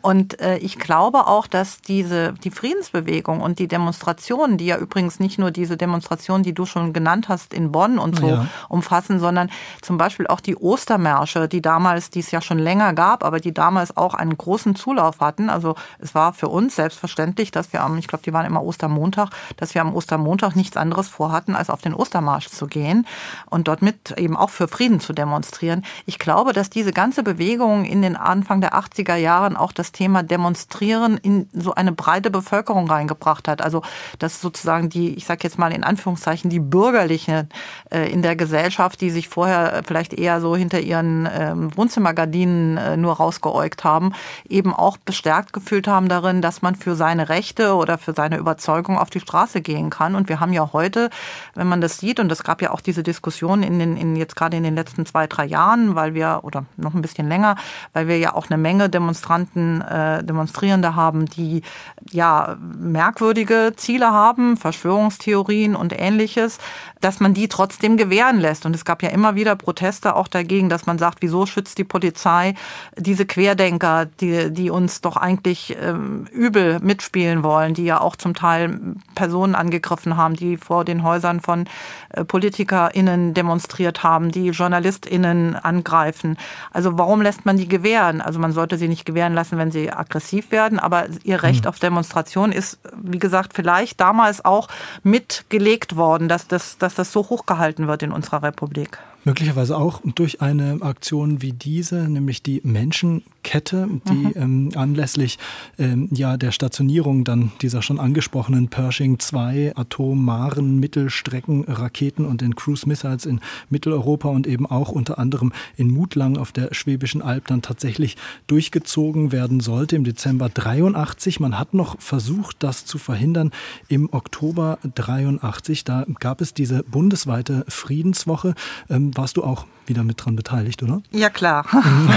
Und äh, ich glaube auch, dass diese, die Friedensbewegung und die Demonstrationen, die ja übrigens nicht nur diese Demonstrationen, die du schon genannt hast in Bonn und so ja. umfassen, sondern zum Beispiel auch die Ostermärsche, die damals, die es ja schon länger gab, aber die damals auch einen großen Zulauf hatten. Also es war für uns selbstverständlich, dass wir am, ich glaube, die waren immer Ostermontag, dass wir am Ostermontag nichts anderes vorhatten, als auf den Ostermarsch zu gehen und dort mit eben auch für Frieden zu demonstrieren. Ich glaube, dass diese ganze Bewegung in den Anfang der 80er Jahren auch das Thema Demonstrieren in so eine breite Bevölkerung reingebracht hat. Also dass sozusagen die, ich sage jetzt mal in Anführungszeichen, die Bürgerlichen äh, in der Gesellschaft, die sich vorher vielleicht eher so hinter ihren ähm, Wohnzimmergardinen äh, nur rausgeäugt haben, eben auch bestärkt gefühlt haben darin, dass man für seine Rechte oder für seine Überzeugung auf die Straße gehen gehen kann. Und wir haben ja heute, wenn man das sieht, und es gab ja auch diese Diskussion in den, in jetzt gerade in den letzten zwei, drei Jahren, weil wir, oder noch ein bisschen länger, weil wir ja auch eine Menge Demonstranten, äh, Demonstrierende haben, die ja merkwürdige Ziele haben, Verschwörungstheorien und ähnliches, dass man die trotzdem gewähren lässt. Und es gab ja immer wieder Proteste auch dagegen, dass man sagt, wieso schützt die Polizei diese Querdenker, die, die uns doch eigentlich ähm, übel mitspielen wollen, die ja auch zum Teil Personen an angegriffen haben, die vor den Häusern von äh, PolitikerInnen demonstriert haben, die JournalistInnen angreifen. Also warum lässt man die gewähren? Also man sollte sie nicht gewähren lassen, wenn sie aggressiv werden, aber ihr Recht mhm. auf Demonstration ist, wie gesagt, vielleicht damals auch mitgelegt worden, dass das, dass das so hochgehalten wird in unserer Republik. Möglicherweise auch durch eine Aktion wie diese, nämlich die Menschenkette, die mhm. ähm, anlässlich ähm, ja, der Stationierung dann dieser schon angesprochenen Pershing 2 atomaren Mittelstreckenraketen und den Cruise Missiles in Mitteleuropa und eben auch unter anderem in Mutlang auf der Schwäbischen Alb dann tatsächlich durchgezogen werden sollte im Dezember 83. Man hat noch versucht, das zu verhindern im Oktober 83. Da gab es diese bundesweite Friedenswoche. Ähm, warst du auch wieder mit dran beteiligt, oder? Ja, klar.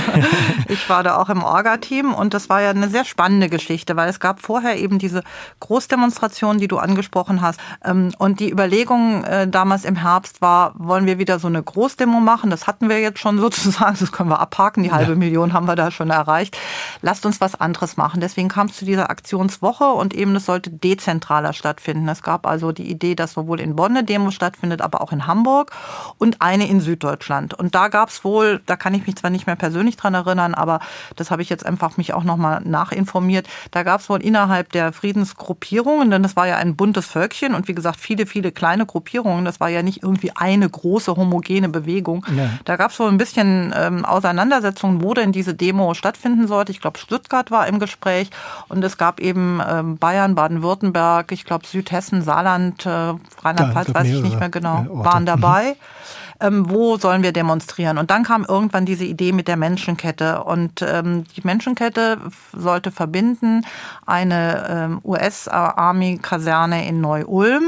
ich war da auch im Orga-Team und das war ja eine sehr spannende Geschichte, weil es gab vorher eben diese Großdemonstration, die du angesprochen hast. Ähm, und die Überlegung äh, damals im Herbst war, wollen wir wieder so eine Großdemo machen? Das hatten wir jetzt schon sozusagen, das können wir abhaken. Die halbe ja. Million haben wir da schon erreicht. Lasst uns was anderes machen. Deswegen kam es zu dieser Aktionswoche und eben es sollte dezentraler stattfinden. Es gab also die Idee, dass sowohl in Bonn eine Demo stattfindet, aber auch in Hamburg und eine in Süddeutschland. Und da gab es wohl, da kann ich mich zwar nicht mehr persönlich dran erinnern, aber das habe ich jetzt einfach mich auch nochmal nachinformiert, da gab es wohl innerhalb der Friedensgruppierungen, denn das war ja ein buntes Völkchen und wie gesagt viele, viele kleine Gruppierungen, das war ja nicht irgendwie eine große homogene Bewegung. Ja. Da gab es wohl ein bisschen ähm, Auseinandersetzungen, wo denn diese Demo stattfinden sollte. Ich glaube, Stuttgart war im Gespräch und es gab eben ähm, Bayern, Baden-Württemberg, ich glaube Südhessen, Saarland, äh, Rheinland-Pfalz, weiß ich nicht mehr genau, waren dabei. Mhm ähm, wo sollen wir demonstrieren? Und dann kam irgendwann diese Idee mit der Menschenkette. Und ähm, die Menschenkette sollte verbinden eine ähm, US-Army-Kaserne in Neu-Ulm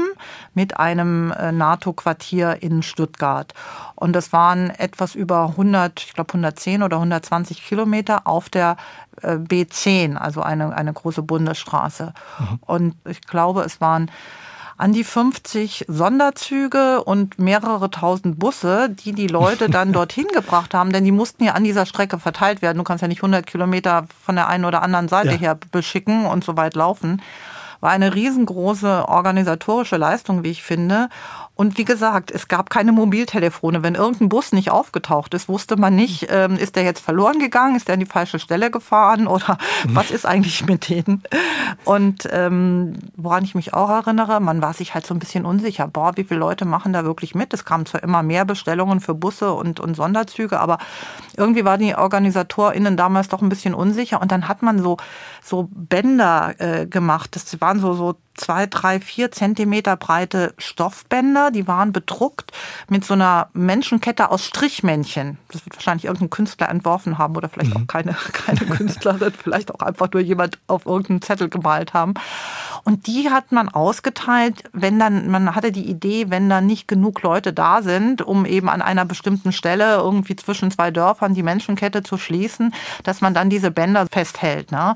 mit einem äh, NATO-Quartier in Stuttgart. Und das waren etwas über 100, ich glaube 110 oder 120 Kilometer auf der äh, B10, also eine, eine große Bundesstraße. Mhm. Und ich glaube, es waren an die 50 Sonderzüge und mehrere tausend Busse, die die Leute dann dorthin gebracht haben, denn die mussten ja an dieser Strecke verteilt werden. Du kannst ja nicht 100 Kilometer von der einen oder anderen Seite ja. her beschicken und so weit laufen. War eine riesengroße organisatorische Leistung, wie ich finde. Und wie gesagt, es gab keine Mobiltelefone. Wenn irgendein Bus nicht aufgetaucht ist, wusste man nicht, ähm, ist der jetzt verloren gegangen, ist der an die falsche Stelle gefahren oder was ist eigentlich mit denen? Und ähm, woran ich mich auch erinnere, man war sich halt so ein bisschen unsicher. Boah, wie viele Leute machen da wirklich mit? Es kamen zwar immer mehr Bestellungen für Busse und, und Sonderzüge, aber irgendwie waren die OrganisatorInnen damals doch ein bisschen unsicher. Und dann hat man so, so Bänder äh, gemacht. Das waren so, so zwei, drei, vier Zentimeter breite Stoffbänder. Die waren bedruckt mit so einer Menschenkette aus Strichmännchen. Das wird wahrscheinlich irgendein Künstler entworfen haben oder vielleicht mhm. auch keine, keine Künstlerin, vielleicht auch einfach nur jemand auf irgendeinen Zettel gemalt haben. Und die hat man ausgeteilt, wenn dann, man hatte die Idee, wenn dann nicht genug Leute da sind, um eben an einer bestimmten Stelle irgendwie zwischen zwei Dörfern die Menschenkette zu schließen, dass man dann diese Bänder festhält. Ne?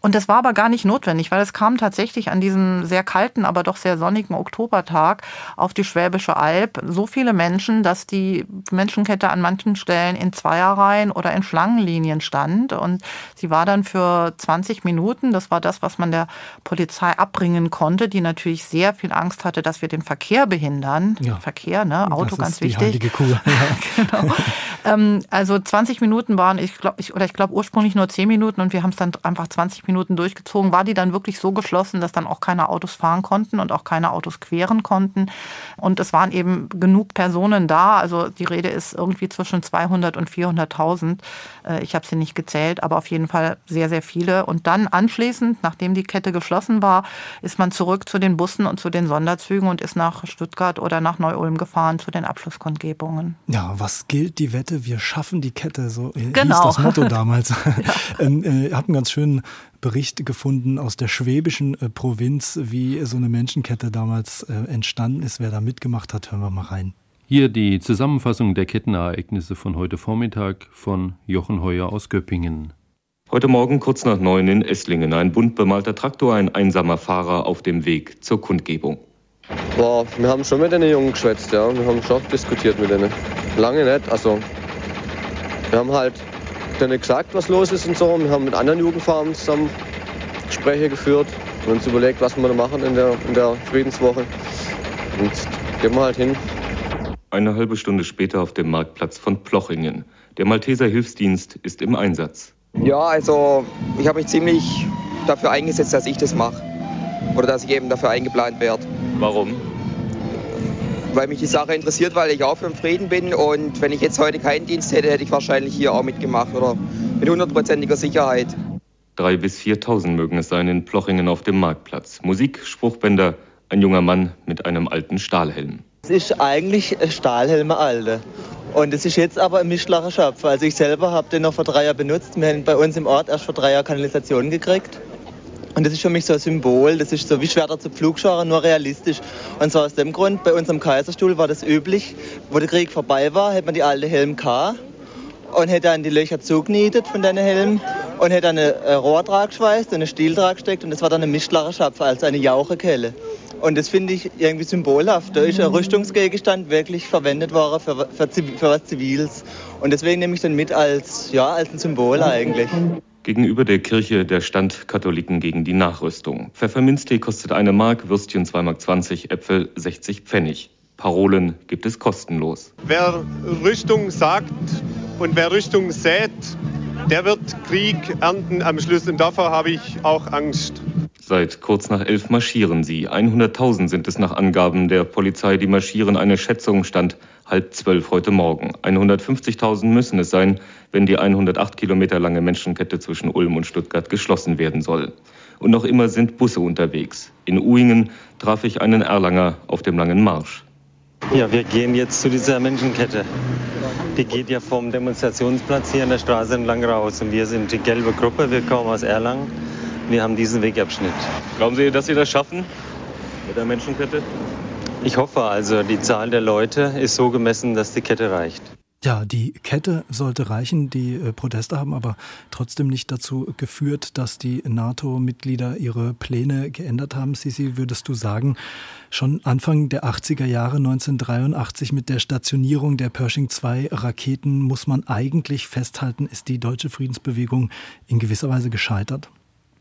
Und das war aber gar nicht notwendig, weil es kam tatsächlich an diesem sehr kalten, aber doch sehr sonnigen Oktobertag auf die Schwäbische Alb so viele Menschen, dass die Menschenkette an manchen Stellen in Zweierreihen oder in Schlangenlinien stand. Und sie war dann für 20 Minuten, das war das, was man der Polizei abbringen konnte, die natürlich sehr viel Angst hatte, dass wir den Verkehr behindern. Ja. Verkehr, ne? Auto das ganz wichtig. Kuh. Ja. genau. ähm, also 20 Minuten waren, ich glaube, ich, oder ich glaube ursprünglich nur 10 Minuten und wir haben es dann einfach 20 Minuten durchgezogen. War die dann wirklich so geschlossen, dass dann auch keine Autos fahren konnten und auch keine Autos queren konnten. Und es waren eben genug Personen da. Also die Rede ist irgendwie zwischen 200 und 400.000. Äh, ich habe sie nicht gezählt, aber auf jeden Fall sehr, sehr viele. Und dann anschließend, nachdem die Kette geschlossen war, ist man zurück zu den Bussen und zu den Sonderzügen und ist nach Stuttgart oder nach Neu-Ulm gefahren zu den Abschlusskundgebungen. Ja, was gilt die Wette? Wir schaffen die Kette. So genau. hieß das Motto damals. ja. ähm, äh, ihr habt einen ganz schönen Bericht gefunden aus der schwäbischen äh, Provinz, wie so eine Menschenkette damals äh, entstanden ist. Wer da mitgemacht hat, hören wir mal rein. Hier die Zusammenfassung der Kettenereignisse von heute Vormittag von Jochen Heuer aus Göppingen. Heute Morgen kurz nach neun in Esslingen ein bunt bemalter Traktor, ein einsamer Fahrer auf dem Weg zur Kundgebung. Boah, wir haben schon mit den Jungen geschwätzt, ja. Wir haben schon diskutiert mit denen. Lange nicht, also wir haben halt denen gesagt, was los ist und so. Wir haben mit anderen Jugendfarmen zusammen Gespräche geführt und uns überlegt, was wir da machen in der, in der Friedenswoche. Und gehen wir halt hin. Eine halbe Stunde später auf dem Marktplatz von Plochingen. Der Malteser Hilfsdienst ist im Einsatz. Ja, also ich habe mich ziemlich dafür eingesetzt, dass ich das mache. Oder dass ich eben dafür eingeplant werde. Warum? Weil mich die Sache interessiert, weil ich auch für den Frieden bin. Und wenn ich jetzt heute keinen Dienst hätte, hätte ich wahrscheinlich hier auch mitgemacht. Oder mit hundertprozentiger Sicherheit. Drei bis 4.000 mögen es sein in Plochingen auf dem Marktplatz. Musik, Spruchbänder, ein junger Mann mit einem alten Stahlhelm. Es ist eigentlich Stahlhelme alte. Und es ist jetzt aber ein Mischlacher Schopf. Also ich selber habe den noch vor drei Jahren benutzt. Wir haben bei uns im Ort erst vor drei Jahren Kanalisation gekriegt. Und das ist für mich so ein Symbol, das ist so wie Schwerter zu Pflugscharen, nur realistisch. Und zwar aus dem Grund, bei uns am Kaiserstuhl war das üblich, wo der Krieg vorbei war, hätte man die alte Helm K und hätte dann die Löcher zugenietet von deinen Helm und hätte dann eine Rohrdraht geschweißt und eine Stieldraht gesteckt und das war dann eine Mischlacher Schopf, also eine Jauchekelle. Und das finde ich irgendwie symbolhaft. Da ist ein Rüstungsgegenstand wirklich verwendet worden für, für, für, was Ziviles. Und deswegen nehme ich den mit als, ja, als ein Symbol eigentlich. Gegenüber der Kirche der Stand Katholiken gegen die Nachrüstung. Pfefferminztee kostet eine Mark, Würstchen 2,20 Mark, Äpfel 60 Pfennig. Parolen gibt es kostenlos. Wer Rüstung sagt und wer Rüstung sät, der wird Krieg ernten am Schluss. Und davor habe ich auch Angst. Seit kurz nach elf marschieren sie. 100.000 sind es nach Angaben der Polizei, die marschieren. Eine Schätzung stand halb zwölf heute Morgen. 150.000 müssen es sein, wenn die 108 Kilometer lange Menschenkette zwischen Ulm und Stuttgart geschlossen werden soll. Und noch immer sind Busse unterwegs. In Uingen traf ich einen Erlanger auf dem langen Marsch. Ja, wir gehen jetzt zu dieser Menschenkette. Die geht ja vom Demonstrationsplatz hier an der Straße entlang raus. Und wir sind die gelbe Gruppe, wir kommen aus Erlangen. Wir haben diesen Wegabschnitt. Glauben Sie, dass Sie das schaffen mit der Menschenkette? Ich hoffe also, die Zahl der Leute ist so gemessen, dass die Kette reicht. Ja, die Kette sollte reichen. Die äh, Proteste haben aber trotzdem nicht dazu geführt, dass die NATO-Mitglieder ihre Pläne geändert haben. Sisi, würdest du sagen, schon Anfang der 80er Jahre 1983 mit der Stationierung der Pershing 2 Raketen muss man eigentlich festhalten, ist die deutsche Friedensbewegung in gewisser Weise gescheitert?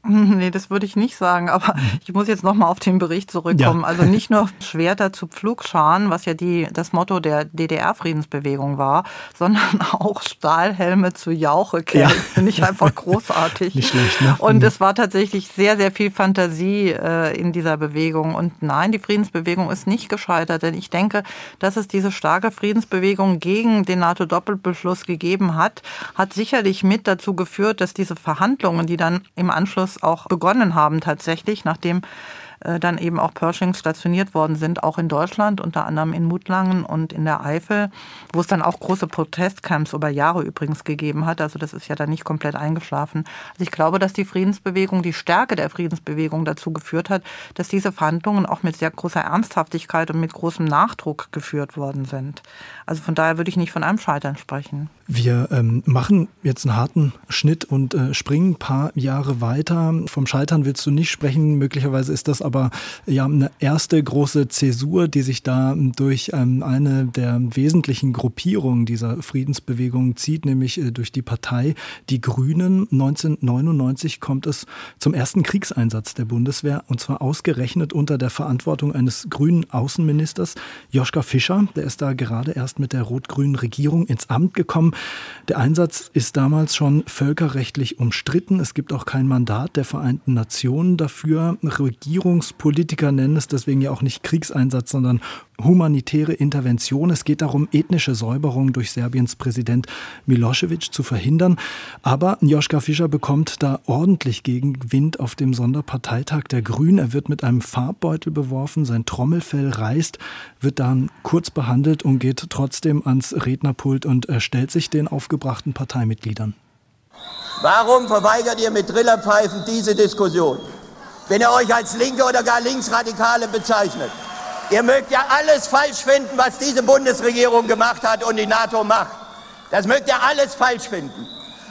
Nee, das würde ich nicht sagen, aber ich muss jetzt nochmal auf den Bericht zurückkommen. Ja. Also nicht nur Schwerter zu Pflugscharen, was ja die, das Motto der DDR-Friedensbewegung war, sondern auch Stahlhelme zu Jauchekerl. Ja. Finde ich einfach großartig. nicht schlecht, ne? Und es war tatsächlich sehr, sehr viel Fantasie äh, in dieser Bewegung. Und nein, die Friedensbewegung ist nicht gescheitert, denn ich denke, dass es diese starke Friedensbewegung gegen den NATO-Doppelbeschluss gegeben hat, hat sicherlich mit dazu geführt, dass diese Verhandlungen, die dann im Anschluss auch begonnen haben tatsächlich, nachdem dann eben auch Pershings stationiert worden sind, auch in Deutschland, unter anderem in Mutlangen und in der Eifel, wo es dann auch große Protestcamps über Jahre übrigens gegeben hat. Also das ist ja dann nicht komplett eingeschlafen. Also ich glaube, dass die Friedensbewegung, die Stärke der Friedensbewegung dazu geführt hat, dass diese Verhandlungen auch mit sehr großer Ernsthaftigkeit und mit großem Nachdruck geführt worden sind. Also von daher würde ich nicht von einem Scheitern sprechen. Wir ähm, machen jetzt einen harten Schnitt und äh, springen ein paar Jahre weiter. Vom Scheitern willst du nicht sprechen. Möglicherweise ist das aber ja eine erste große Zäsur, die sich da durch ähm, eine der wesentlichen Gruppierungen dieser Friedensbewegung zieht, nämlich äh, durch die Partei Die Grünen. 1999 kommt es zum ersten Kriegseinsatz der Bundeswehr und zwar ausgerechnet unter der Verantwortung eines grünen Außenministers, Joschka Fischer. Der ist da gerade erst mit der rot-grünen Regierung ins Amt gekommen. Der Einsatz ist damals schon völkerrechtlich umstritten. Es gibt auch kein Mandat der Vereinten Nationen dafür. Regierung Regierungspolitiker nennen es deswegen ja auch nicht Kriegseinsatz, sondern humanitäre Intervention. Es geht darum, ethnische Säuberung durch Serbiens Präsident Milosevic zu verhindern. Aber Joschka Fischer bekommt da ordentlich Gegenwind auf dem Sonderparteitag der Grünen. Er wird mit einem Farbbeutel beworfen, sein Trommelfell reißt, wird dann kurz behandelt und geht trotzdem ans Rednerpult und stellt sich den aufgebrachten Parteimitgliedern. Warum verweigert ihr mit Trillerpfeifen diese Diskussion? Wenn ihr euch als Linke oder gar Linksradikale bezeichnet. Ihr mögt ja alles falsch finden, was diese Bundesregierung gemacht hat und die NATO macht. Das mögt ihr alles falsch finden.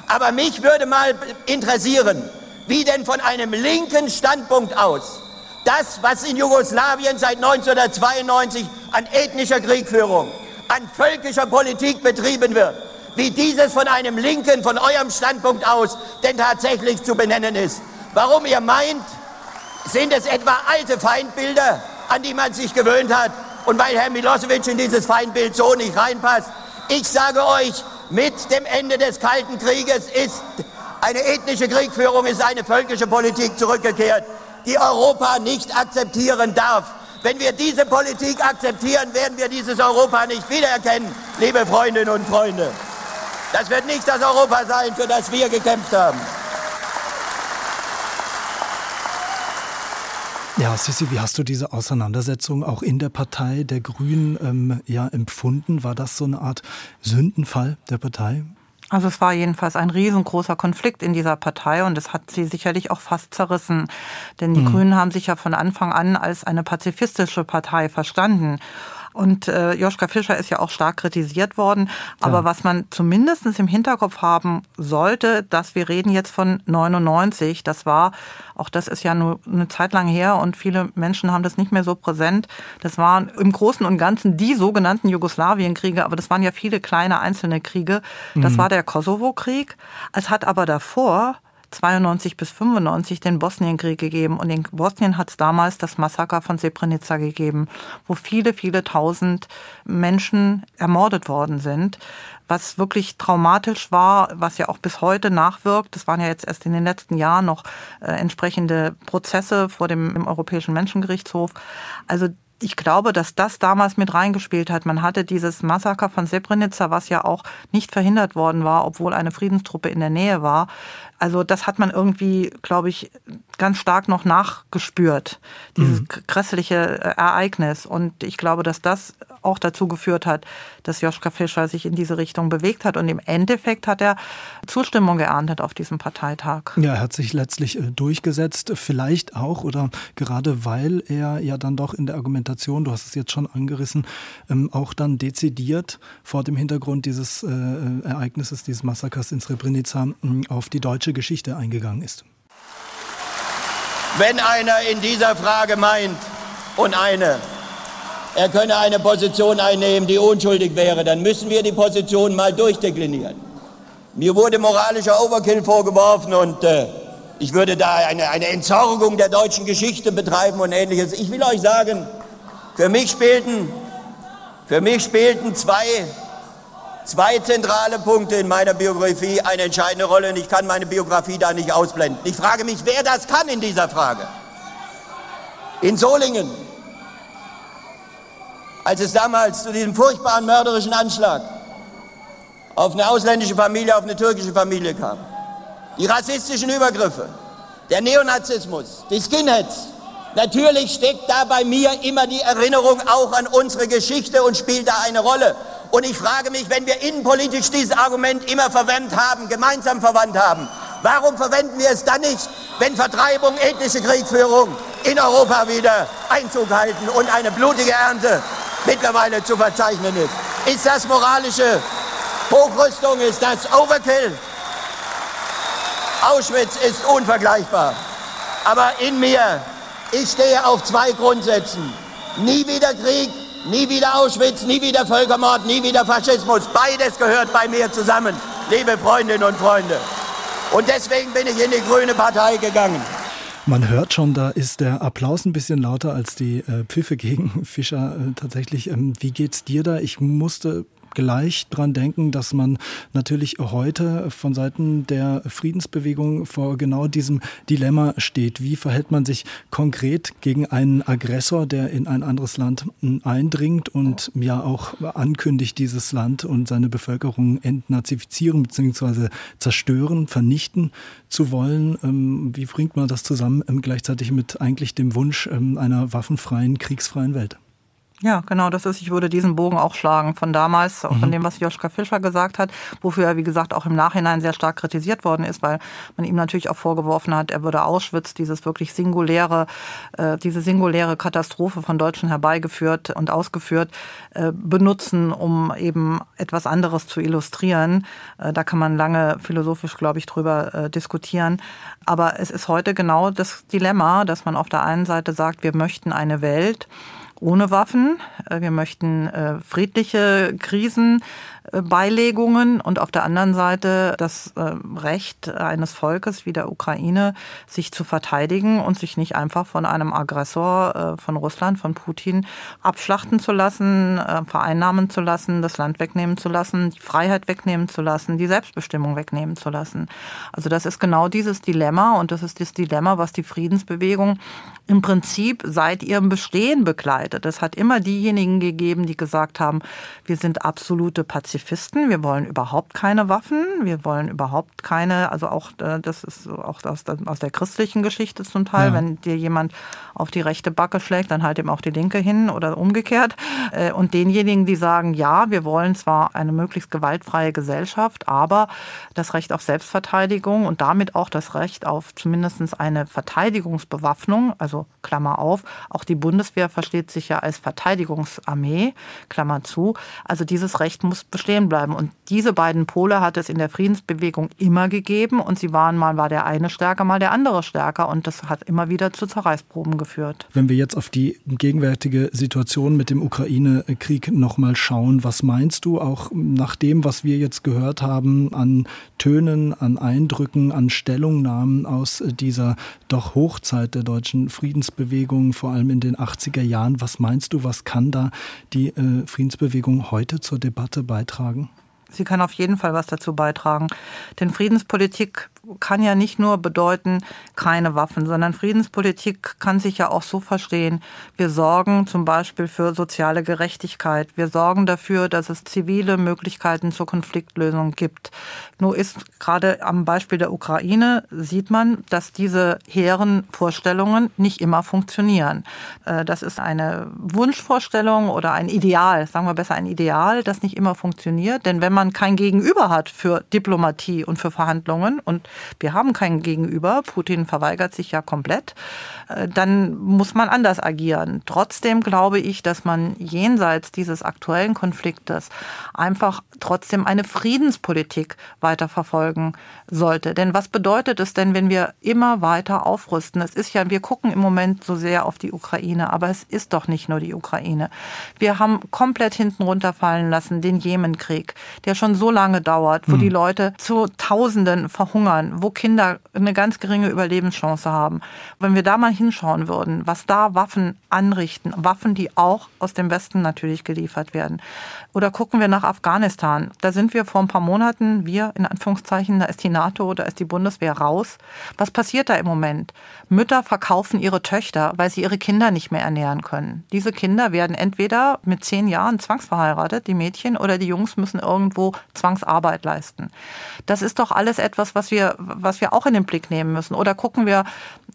Aber mich würde mal interessieren, wie denn von einem linken Standpunkt aus das, was in Jugoslawien seit 1992 an ethnischer Kriegführung, an völkischer Politik betrieben wird, wie dieses von einem Linken, von eurem Standpunkt aus denn tatsächlich zu benennen ist. Warum ihr meint, sind es etwa alte Feindbilder, an die man sich gewöhnt hat? Und weil Herr Milosevic in dieses Feindbild so nicht reinpasst, ich sage euch, mit dem Ende des Kalten Krieges ist eine ethnische Kriegführung, ist eine völkische Politik zurückgekehrt, die Europa nicht akzeptieren darf. Wenn wir diese Politik akzeptieren, werden wir dieses Europa nicht wiedererkennen, liebe Freundinnen und Freunde. Das wird nicht das Europa sein, für das wir gekämpft haben. Ja, Sissi, wie hast du diese Auseinandersetzung auch in der Partei der Grünen ähm, ja, empfunden? War das so eine Art Sündenfall der Partei? Also es war jedenfalls ein riesengroßer Konflikt in dieser Partei und es hat sie sicherlich auch fast zerrissen. Denn die mhm. Grünen haben sich ja von Anfang an als eine pazifistische Partei verstanden. Und äh, Joschka Fischer ist ja auch stark kritisiert worden. Aber ja. was man zumindest im Hinterkopf haben sollte, dass wir reden jetzt von 99. Das war, auch das ist ja nur eine Zeit lang her und viele Menschen haben das nicht mehr so präsent. Das waren im Großen und Ganzen die sogenannten Jugoslawienkriege, aber das waren ja viele kleine einzelne Kriege. Das mhm. war der Kosovo-Krieg. Es hat aber davor 92 bis 95 den Bosnienkrieg gegeben. Und in Bosnien hat es damals das Massaker von Srebrenica gegeben, wo viele, viele tausend Menschen ermordet worden sind. Was wirklich traumatisch war, was ja auch bis heute nachwirkt. Das waren ja jetzt erst in den letzten Jahren noch äh, entsprechende Prozesse vor dem Europäischen Menschengerichtshof. Also ich glaube, dass das damals mit reingespielt hat. Man hatte dieses Massaker von Srebrenica, was ja auch nicht verhindert worden war, obwohl eine Friedenstruppe in der Nähe war, Also das hat man irgendwie, glaube ich, ganz stark noch nachgespürt, dieses mhm. grässliche äh, Ereignis. Und ich glaube, dass das auch dazu geführt hat, dass Joschka Fischer sich in diese Richtung bewegt hat. Und im Endeffekt hat er Zustimmung geerntet auf diesem Parteitag. Ja, er hat sich letztlich äh, durchgesetzt, vielleicht auch oder gerade weil er ja dann doch in der Argumentation, du hast es jetzt schon angerissen, ähm, auch dann dezidiert vor dem Hintergrund dieses äh, Ereignisses, dieses Massakers in Srebrenica auf die deutsche Geschichte eingegangen ist. Wenn einer in dieser Frage meint und eine, er könne eine Position einnehmen, die unschuldig wäre, dann müssen wir die Position mal durchdeklinieren. Mir wurde moralischer Overkill vorgeworfen und äh, ich würde da eine, eine Entsorgung der deutschen Geschichte betreiben und ähnliches. Ich will euch sagen, für mich spielten, für mich spielten zwei, zwei zentrale Punkte in meiner Biografie eine entscheidende Rolle und ich kann meine Biografie da nicht ausblenden. Ich frage mich, wer das kann in dieser Frage. In Solingen, als es damals zu diesem furchtbaren mörderischen Anschlag auf eine ausländische Familie, auf eine türkische Familie kam. Die rassistischen Übergriffe, der Neonazismus, die Skinheads. Natürlich steckt da bei mir immer die Erinnerung auch an unsere Geschichte und spielt da eine Rolle. Und ich frage mich, wenn wir innenpolitisch dieses Argument immer verwendet haben, gemeinsam verwandt haben, warum verwenden wir es dann nicht, wenn Vertreibung, ethnische Kriegführung in Europa wieder Einzug halten und eine blutige Ernte mittlerweile zu verzeichnen ist? Ist das moralische Hochrüstung ist das Overkill. Auschwitz ist unvergleichbar. Aber in mir, ich stehe auf zwei Grundsätzen. Nie wieder Krieg, nie wieder Auschwitz, nie wieder Völkermord, nie wieder Faschismus. Beides gehört bei mir zusammen, liebe Freundinnen und Freunde. Und deswegen bin ich in die Grüne Partei gegangen. Man hört schon, da ist der Applaus ein bisschen lauter als die äh, Pfiffe gegen Fischer äh, tatsächlich. Ähm, wie geht's dir da? Ich musste gleich dran denken, dass man natürlich heute von Seiten der Friedensbewegung vor genau diesem Dilemma steht. Wie verhält man sich konkret gegen einen Aggressor, der in ein anderes Land eindringt und ja auch ankündigt, dieses Land und seine Bevölkerung entnazifizieren bzw. zerstören, vernichten zu wollen? Ähm, wie bringt man das zusammen ähm, gleichzeitig mit eigentlich dem Wunsch ähm, einer waffenfreien, kriegsfreien Welt? Ja, genau, das ist, ich würde diesen Bogen auch schlagen von damals, mhm. von dem, was Joschka Fischer gesagt hat, wofür er, wie gesagt, auch im Nachhinein sehr stark kritisiert worden ist, weil man ihm natürlich auch vorgeworfen hat, er würde Auschwitz, dieses wirklich singuläre, äh, diese singuläre Katastrophe von Deutschen herbeigeführt und ausgeführt, äh, benutzen, um eben etwas anderes zu illustrieren. Äh, da kann man lange philosophisch, glaube ich, drüber äh, diskutieren. Aber es ist heute genau das Dilemma, dass man auf der einen Seite sagt, wir möchten eine Welt, ohne Waffen. Äh, wir möchten äh, friedliche Krisen Beilegungen und auf der anderen Seite das äh, Recht eines Volkes wie der Ukraine, sich zu verteidigen und sich nicht einfach von einem Aggressor äh, von Russland, von Putin, abschlachten zu lassen, äh, vereinnahmen zu lassen, das Land wegnehmen zu lassen, die Freiheit wegnehmen zu lassen, die Selbstbestimmung wegnehmen zu lassen. Also das ist genau dieses Dilemma und das ist das Dilemma, was die Friedensbewegung im Prinzip seit ihrem Bestehen begleitet. Es hat immer diejenigen gegeben, die gesagt haben, wir sind absolute Pazifisten Pazifisten. Wir wollen überhaupt keine Waffen. Wir wollen überhaupt keine, also auch, äh, das ist auch aus der, aus der christlichen Geschichte zum Teil, ja. wenn dir jemand auf die rechte Backe schlägt, dann halt ihm auch die linke hin oder umgekehrt. Äh, und denjenigen, die sagen, ja, wir wollen zwar eine möglichst gewaltfreie Gesellschaft, aber das Recht auf Selbstverteidigung und damit auch das Recht auf zumindest eine Verteidigungsbewaffnung, also Klammer auf, auch die Bundeswehr versteht sich ja als Verteidigungsarmee, Klammer zu. Also dieses Recht muss bestehen bestehen bleiben. Und diese beiden Pole hat es in der Friedensbewegung immer gegeben und sie waren mal war der eine stärker, mal der andere stärker und das hat immer wieder zu Zerreißproben geführt. Wenn wir jetzt auf die gegenwärtige Situation mit dem Ukraine-Krieg nochmal schauen, was meinst du auch nach dem, was wir jetzt gehört haben an Tönen, an Eindrücken, an Stellungnahmen aus dieser doch Hochzeit der deutschen Friedensbewegung, vor allem in den 80er Jahren, was meinst du, was kann da die äh, Friedensbewegung heute zur Debatte beitragen? Beitragen? Sie kann auf jeden Fall was dazu beitragen. Denn Friedenspolitik kann ja nicht nur bedeuten, keine Waffen, sondern Friedenspolitik kann sich ja auch so verstehen. Wir sorgen zum Beispiel für soziale Gerechtigkeit. Wir sorgen dafür, dass es zivile Möglichkeiten zur Konfliktlösung gibt. Nur ist gerade am Beispiel der Ukraine sieht man, dass diese hehren Vorstellungen nicht immer funktionieren. Äh, das ist eine Wunschvorstellung oder ein Ideal, sagen wir besser ein Ideal, das nicht immer funktioniert. Denn wenn man kein Gegenüber hat für Diplomatie und für Verhandlungen, und wir haben kein Gegenüber, Putin verweigert sich ja komplett, äh, dann muss man anders agieren. Trotzdem glaube ich, dass man jenseits dieses aktuellen Konfliktes einfach trotzdem eine Friedenspolitik weiterverfolgen sollte. Denn was bedeutet es denn, wenn wir immer weiter aufrüsten? Es ist ja, wir gucken im Moment so sehr auf die Ukraine, aber es ist doch nicht nur die Ukraine. Wir haben komplett hinten runterfallen lassen den Jemenkrieg, der schon so lange dauert, wo hm. die Leute zu Tausenden verhungern, wo Kinder eine ganz geringe Überlebenschance haben. Wenn wir da mal hinschauen würden, was da Waffen anrichten, Waffen, die auch aus dem Westen natürlich geliefert werden. Oder gucken wir nach Afghanistan. Da sind wir vor ein paar Monaten, wir in Anführungszeichen, da ist die NATO, da ist die Bundeswehr raus. Was passiert da im Moment? Mütter verkaufen ihre Töchter, weil sie ihre Kinder nicht mehr ernähren können. Diese Kinder werden entweder mit zehn Jahren zwangsverheiratet, die Mädchen, oder die Jungs müssen irgendwo Zwangsarbeit leisten. Das ist doch alles etwas, was wir, was wir auch in den Blick nehmen müssen. Oder gucken wir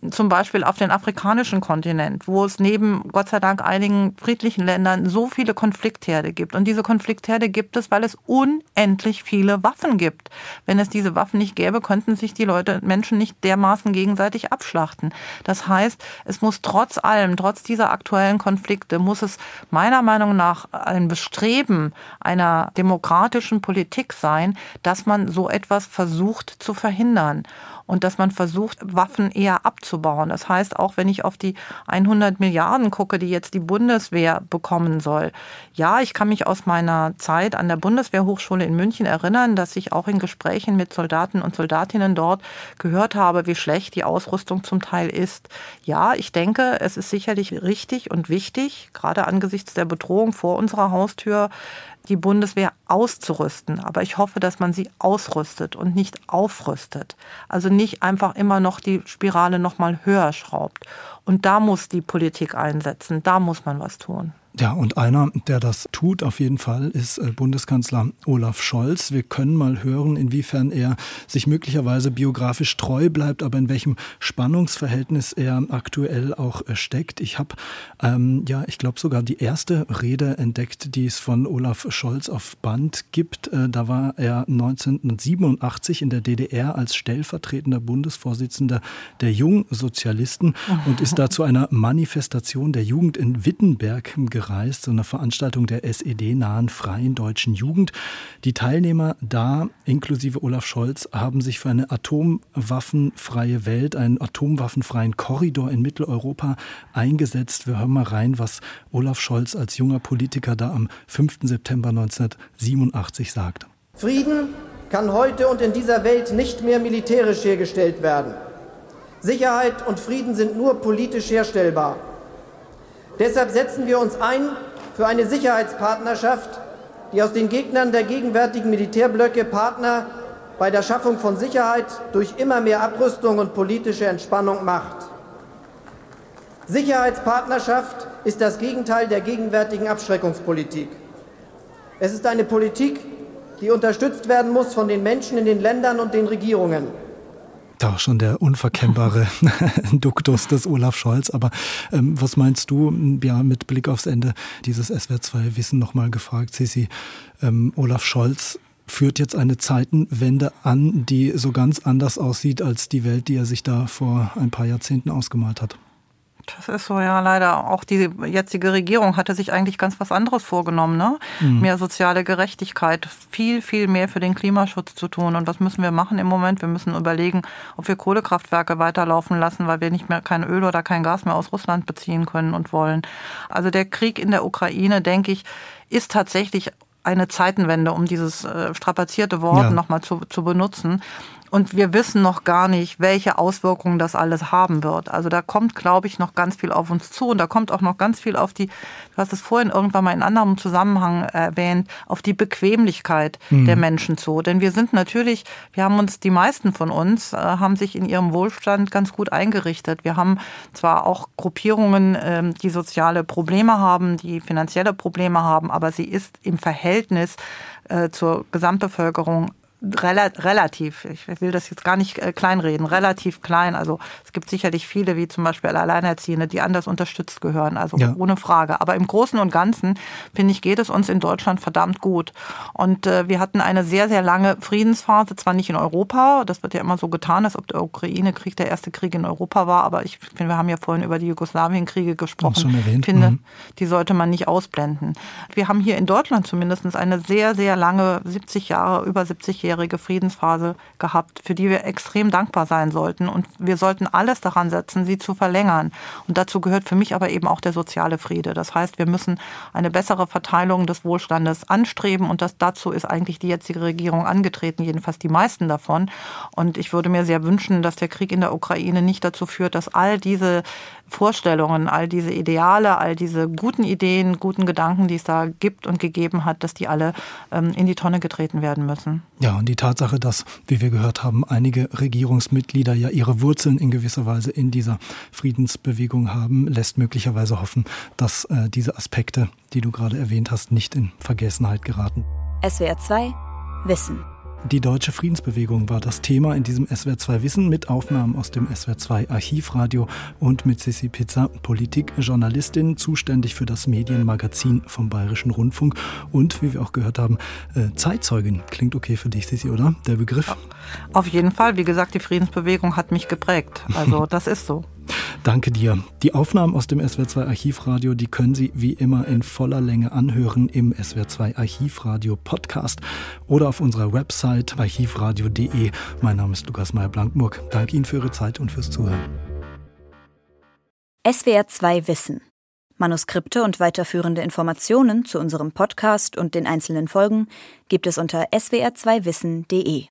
zum Beispiel auf den afrikanischen Kontinent, wo es neben Gott sei Dank einigen friedlichen Ländern so viele Konfliktherde gibt. Und diese Konfliktherde gibt es, weil es unendlich viele Waffen gibt. Wenn es diese Waffen nicht gäbe, könnten sich die Leute, Menschen nicht dermaßen gegenseitig abschlachten. Das heißt, es muss trotz allem, trotz dieser aktuellen Konflikte, muss es meiner Meinung nach ein Bestreben einer demokratischen Politik sein, dass man so etwas versucht zu verhindern und dass man versucht, Waffen eher abzubauen. Das heißt, auch wenn ich auf die 100 Milliarden gucke, die jetzt die Bundeswehr bekommen soll. Ja, ich kann mich aus meiner Zeit an der Bundeswehrhochschule in München erinnern, dass ich auch in Gesprächen mit Soldaten und Soldatinnen dort gehört habe, wie schlecht die Ausrüstung zum Teil ist. Ja, ich denke, es ist sicherlich richtig und wichtig, gerade angesichts der Bedrohung vor unserer Haustür, die Bundeswehr auszurüsten. Aber ich hoffe, dass man sie ausrüstet und nicht aufrüstet. Also nicht einfach immer noch die Spirale noch mal höher schraubt. Und da muss die Politik einsetzen. Da muss man was tun. Ja, und einer, der das tut auf jeden Fall, ist äh, Bundeskanzler Olaf Scholz. Wir können mal hören, inwiefern er sich möglicherweise biografisch treu bleibt, aber in welchem Spannungsverhältnis er aktuell auch äh, steckt. Ich habe, ähm, ja, ich glaube sogar die erste Rede entdeckt, die es von Olaf Scholz auf Band gibt. Äh, da war er 1987 in der DDR als stellvertretender Bundesvorsitzender der Jungsozialisten und ist da zu einer Manifestation der Jugend in Wittenberg gereist gereist, so eine Veranstaltung der SED-nahen Freien Deutschen Jugend. Die Teilnehmer da, inklusive Olaf Scholz, haben sich für eine atomwaffenfreie Welt, einen atomwaffenfreien Korridor in Mitteleuropa eingesetzt. Wir hören mal rein, was Olaf Scholz als junger Politiker da am 5. September 1987 sagt. Frieden kann heute und in dieser Welt nicht mehr militärisch hergestellt werden. Sicherheit und Frieden sind nur politisch herstellbar. Deshalb setzen wir uns ein für eine Sicherheitspartnerschaft, die aus den Gegnern der gegenwärtigen Militärblöcke Partner bei der Schaffung von Sicherheit durch immer mehr Abrüstung und politische Entspannung macht. Sicherheitspartnerschaft ist das Gegenteil der gegenwärtigen Abschreckungspolitik. Es ist eine Politik, die unterstützt werden muss von den Menschen in den Ländern und den Regierungen. Da schon der unverkennbare Duktus des Olaf Scholz. Aber ähm, was meinst du, ja, mit Blick aufs Ende dieses SWR2 Wissen nochmal gefragt, Sisi, ähm, Olaf Scholz führt jetzt eine Zeitenwende an, die so ganz anders aussieht als die Welt, die er sich da vor ein paar Jahrzehnten ausgemalt hat. Das ist so, ja, leider. Auch die jetzige Regierung hatte sich eigentlich ganz was anderes vorgenommen, ne? Mhm. Mehr soziale Gerechtigkeit, viel, viel mehr für den Klimaschutz zu tun. Und was müssen wir machen im Moment? Wir müssen überlegen, ob wir Kohlekraftwerke weiterlaufen lassen, weil wir nicht mehr kein Öl oder kein Gas mehr aus Russland beziehen können und wollen. Also der Krieg in der Ukraine, denke ich, ist tatsächlich eine Zeitenwende, um dieses äh, strapazierte Wort ja. nochmal zu, zu benutzen. Und wir wissen noch gar nicht, welche Auswirkungen das alles haben wird. Also da kommt, glaube ich, noch ganz viel auf uns zu. Und da kommt auch noch ganz viel auf die, du hast es vorhin irgendwann mal in anderem Zusammenhang erwähnt, auf die Bequemlichkeit mhm. der Menschen zu. Denn wir sind natürlich, wir haben uns, die meisten von uns, äh, haben sich in ihrem Wohlstand ganz gut eingerichtet. Wir haben zwar auch Gruppierungen, ähm, die soziale Probleme haben, die finanzielle Probleme haben, aber sie ist im Verhältnis äh, zur Gesamtbevölkerung relativ, ich will das jetzt gar nicht äh, kleinreden, relativ klein. Also es gibt sicherlich viele, wie zum Beispiel Alleinerziehende, die anders unterstützt gehören, also ja. ohne Frage. Aber im Großen und Ganzen, finde ich, geht es uns in Deutschland verdammt gut. Und äh, wir hatten eine sehr, sehr lange Friedensphase, zwar nicht in Europa, das wird ja immer so getan, als ob der Ukraine-Krieg der erste Krieg in Europa war, aber ich finde, wir haben ja vorhin über die Jugoslawienkriege gesprochen. Schon erwähnt. Ich finde, mhm. die sollte man nicht ausblenden. Wir haben hier in Deutschland zumindest eine sehr, sehr lange, 70 Jahre, über 70 Jahre, jährige Friedensphase gehabt, für die wir extrem dankbar sein sollten. Und wir sollten alles daran setzen, sie zu verlängern. Und dazu gehört für mich aber eben auch der soziale Friede. Das heißt, wir müssen eine bessere Verteilung des Wohlstandes anstreben. Und das, dazu ist eigentlich die jetzige Regierung angetreten, jedenfalls die meisten davon. Und ich würde mir sehr wünschen, dass der Krieg in der Ukraine nicht dazu führt, dass all diese Vorstellungen, all diese Ideale, all diese guten Ideen, guten Gedanken, die es da gibt und gegeben hat, dass die alle ähm, in die Tonne getreten werden müssen. Ja, und die Tatsache, dass, wie wir gehört haben, einige Regierungsmitglieder ja ihre Wurzeln in gewisser Weise in dieser Friedensbewegung haben, lässt möglicherweise hoffen, dass äh, diese Aspekte, die du gerade erwähnt hast, nicht in Vergessenheit geraten. SWR 2 Wissen. Die deutsche Friedensbewegung war das Thema in diesem SWR2 Wissen mit Aufnahmen aus dem SWR2 Archivradio und mit Sissi Pizza, Politikjournalistin, zuständig für das Medienmagazin vom Bayerischen Rundfunk und, wie wir auch gehört haben, äh, Zeitzeugin. Klingt okay für dich, Sissi, oder? Der Begriff? Auf jeden Fall. Wie gesagt, die Friedensbewegung hat mich geprägt. Also das ist so. Danke dir. Die Aufnahmen aus dem SWR2 Archivradio, die können Sie wie immer in voller Länge anhören im SWR2 Archivradio Podcast oder auf unserer Website archivradio.de. Mein Name ist Lukas Meyer-Blankmurk. Danke Ihnen für Ihre Zeit und fürs Zuhören. SWR2 Wissen. Manuskripte und weiterführende Informationen zu unserem Podcast und den einzelnen Folgen gibt es unter swr2wissen.de.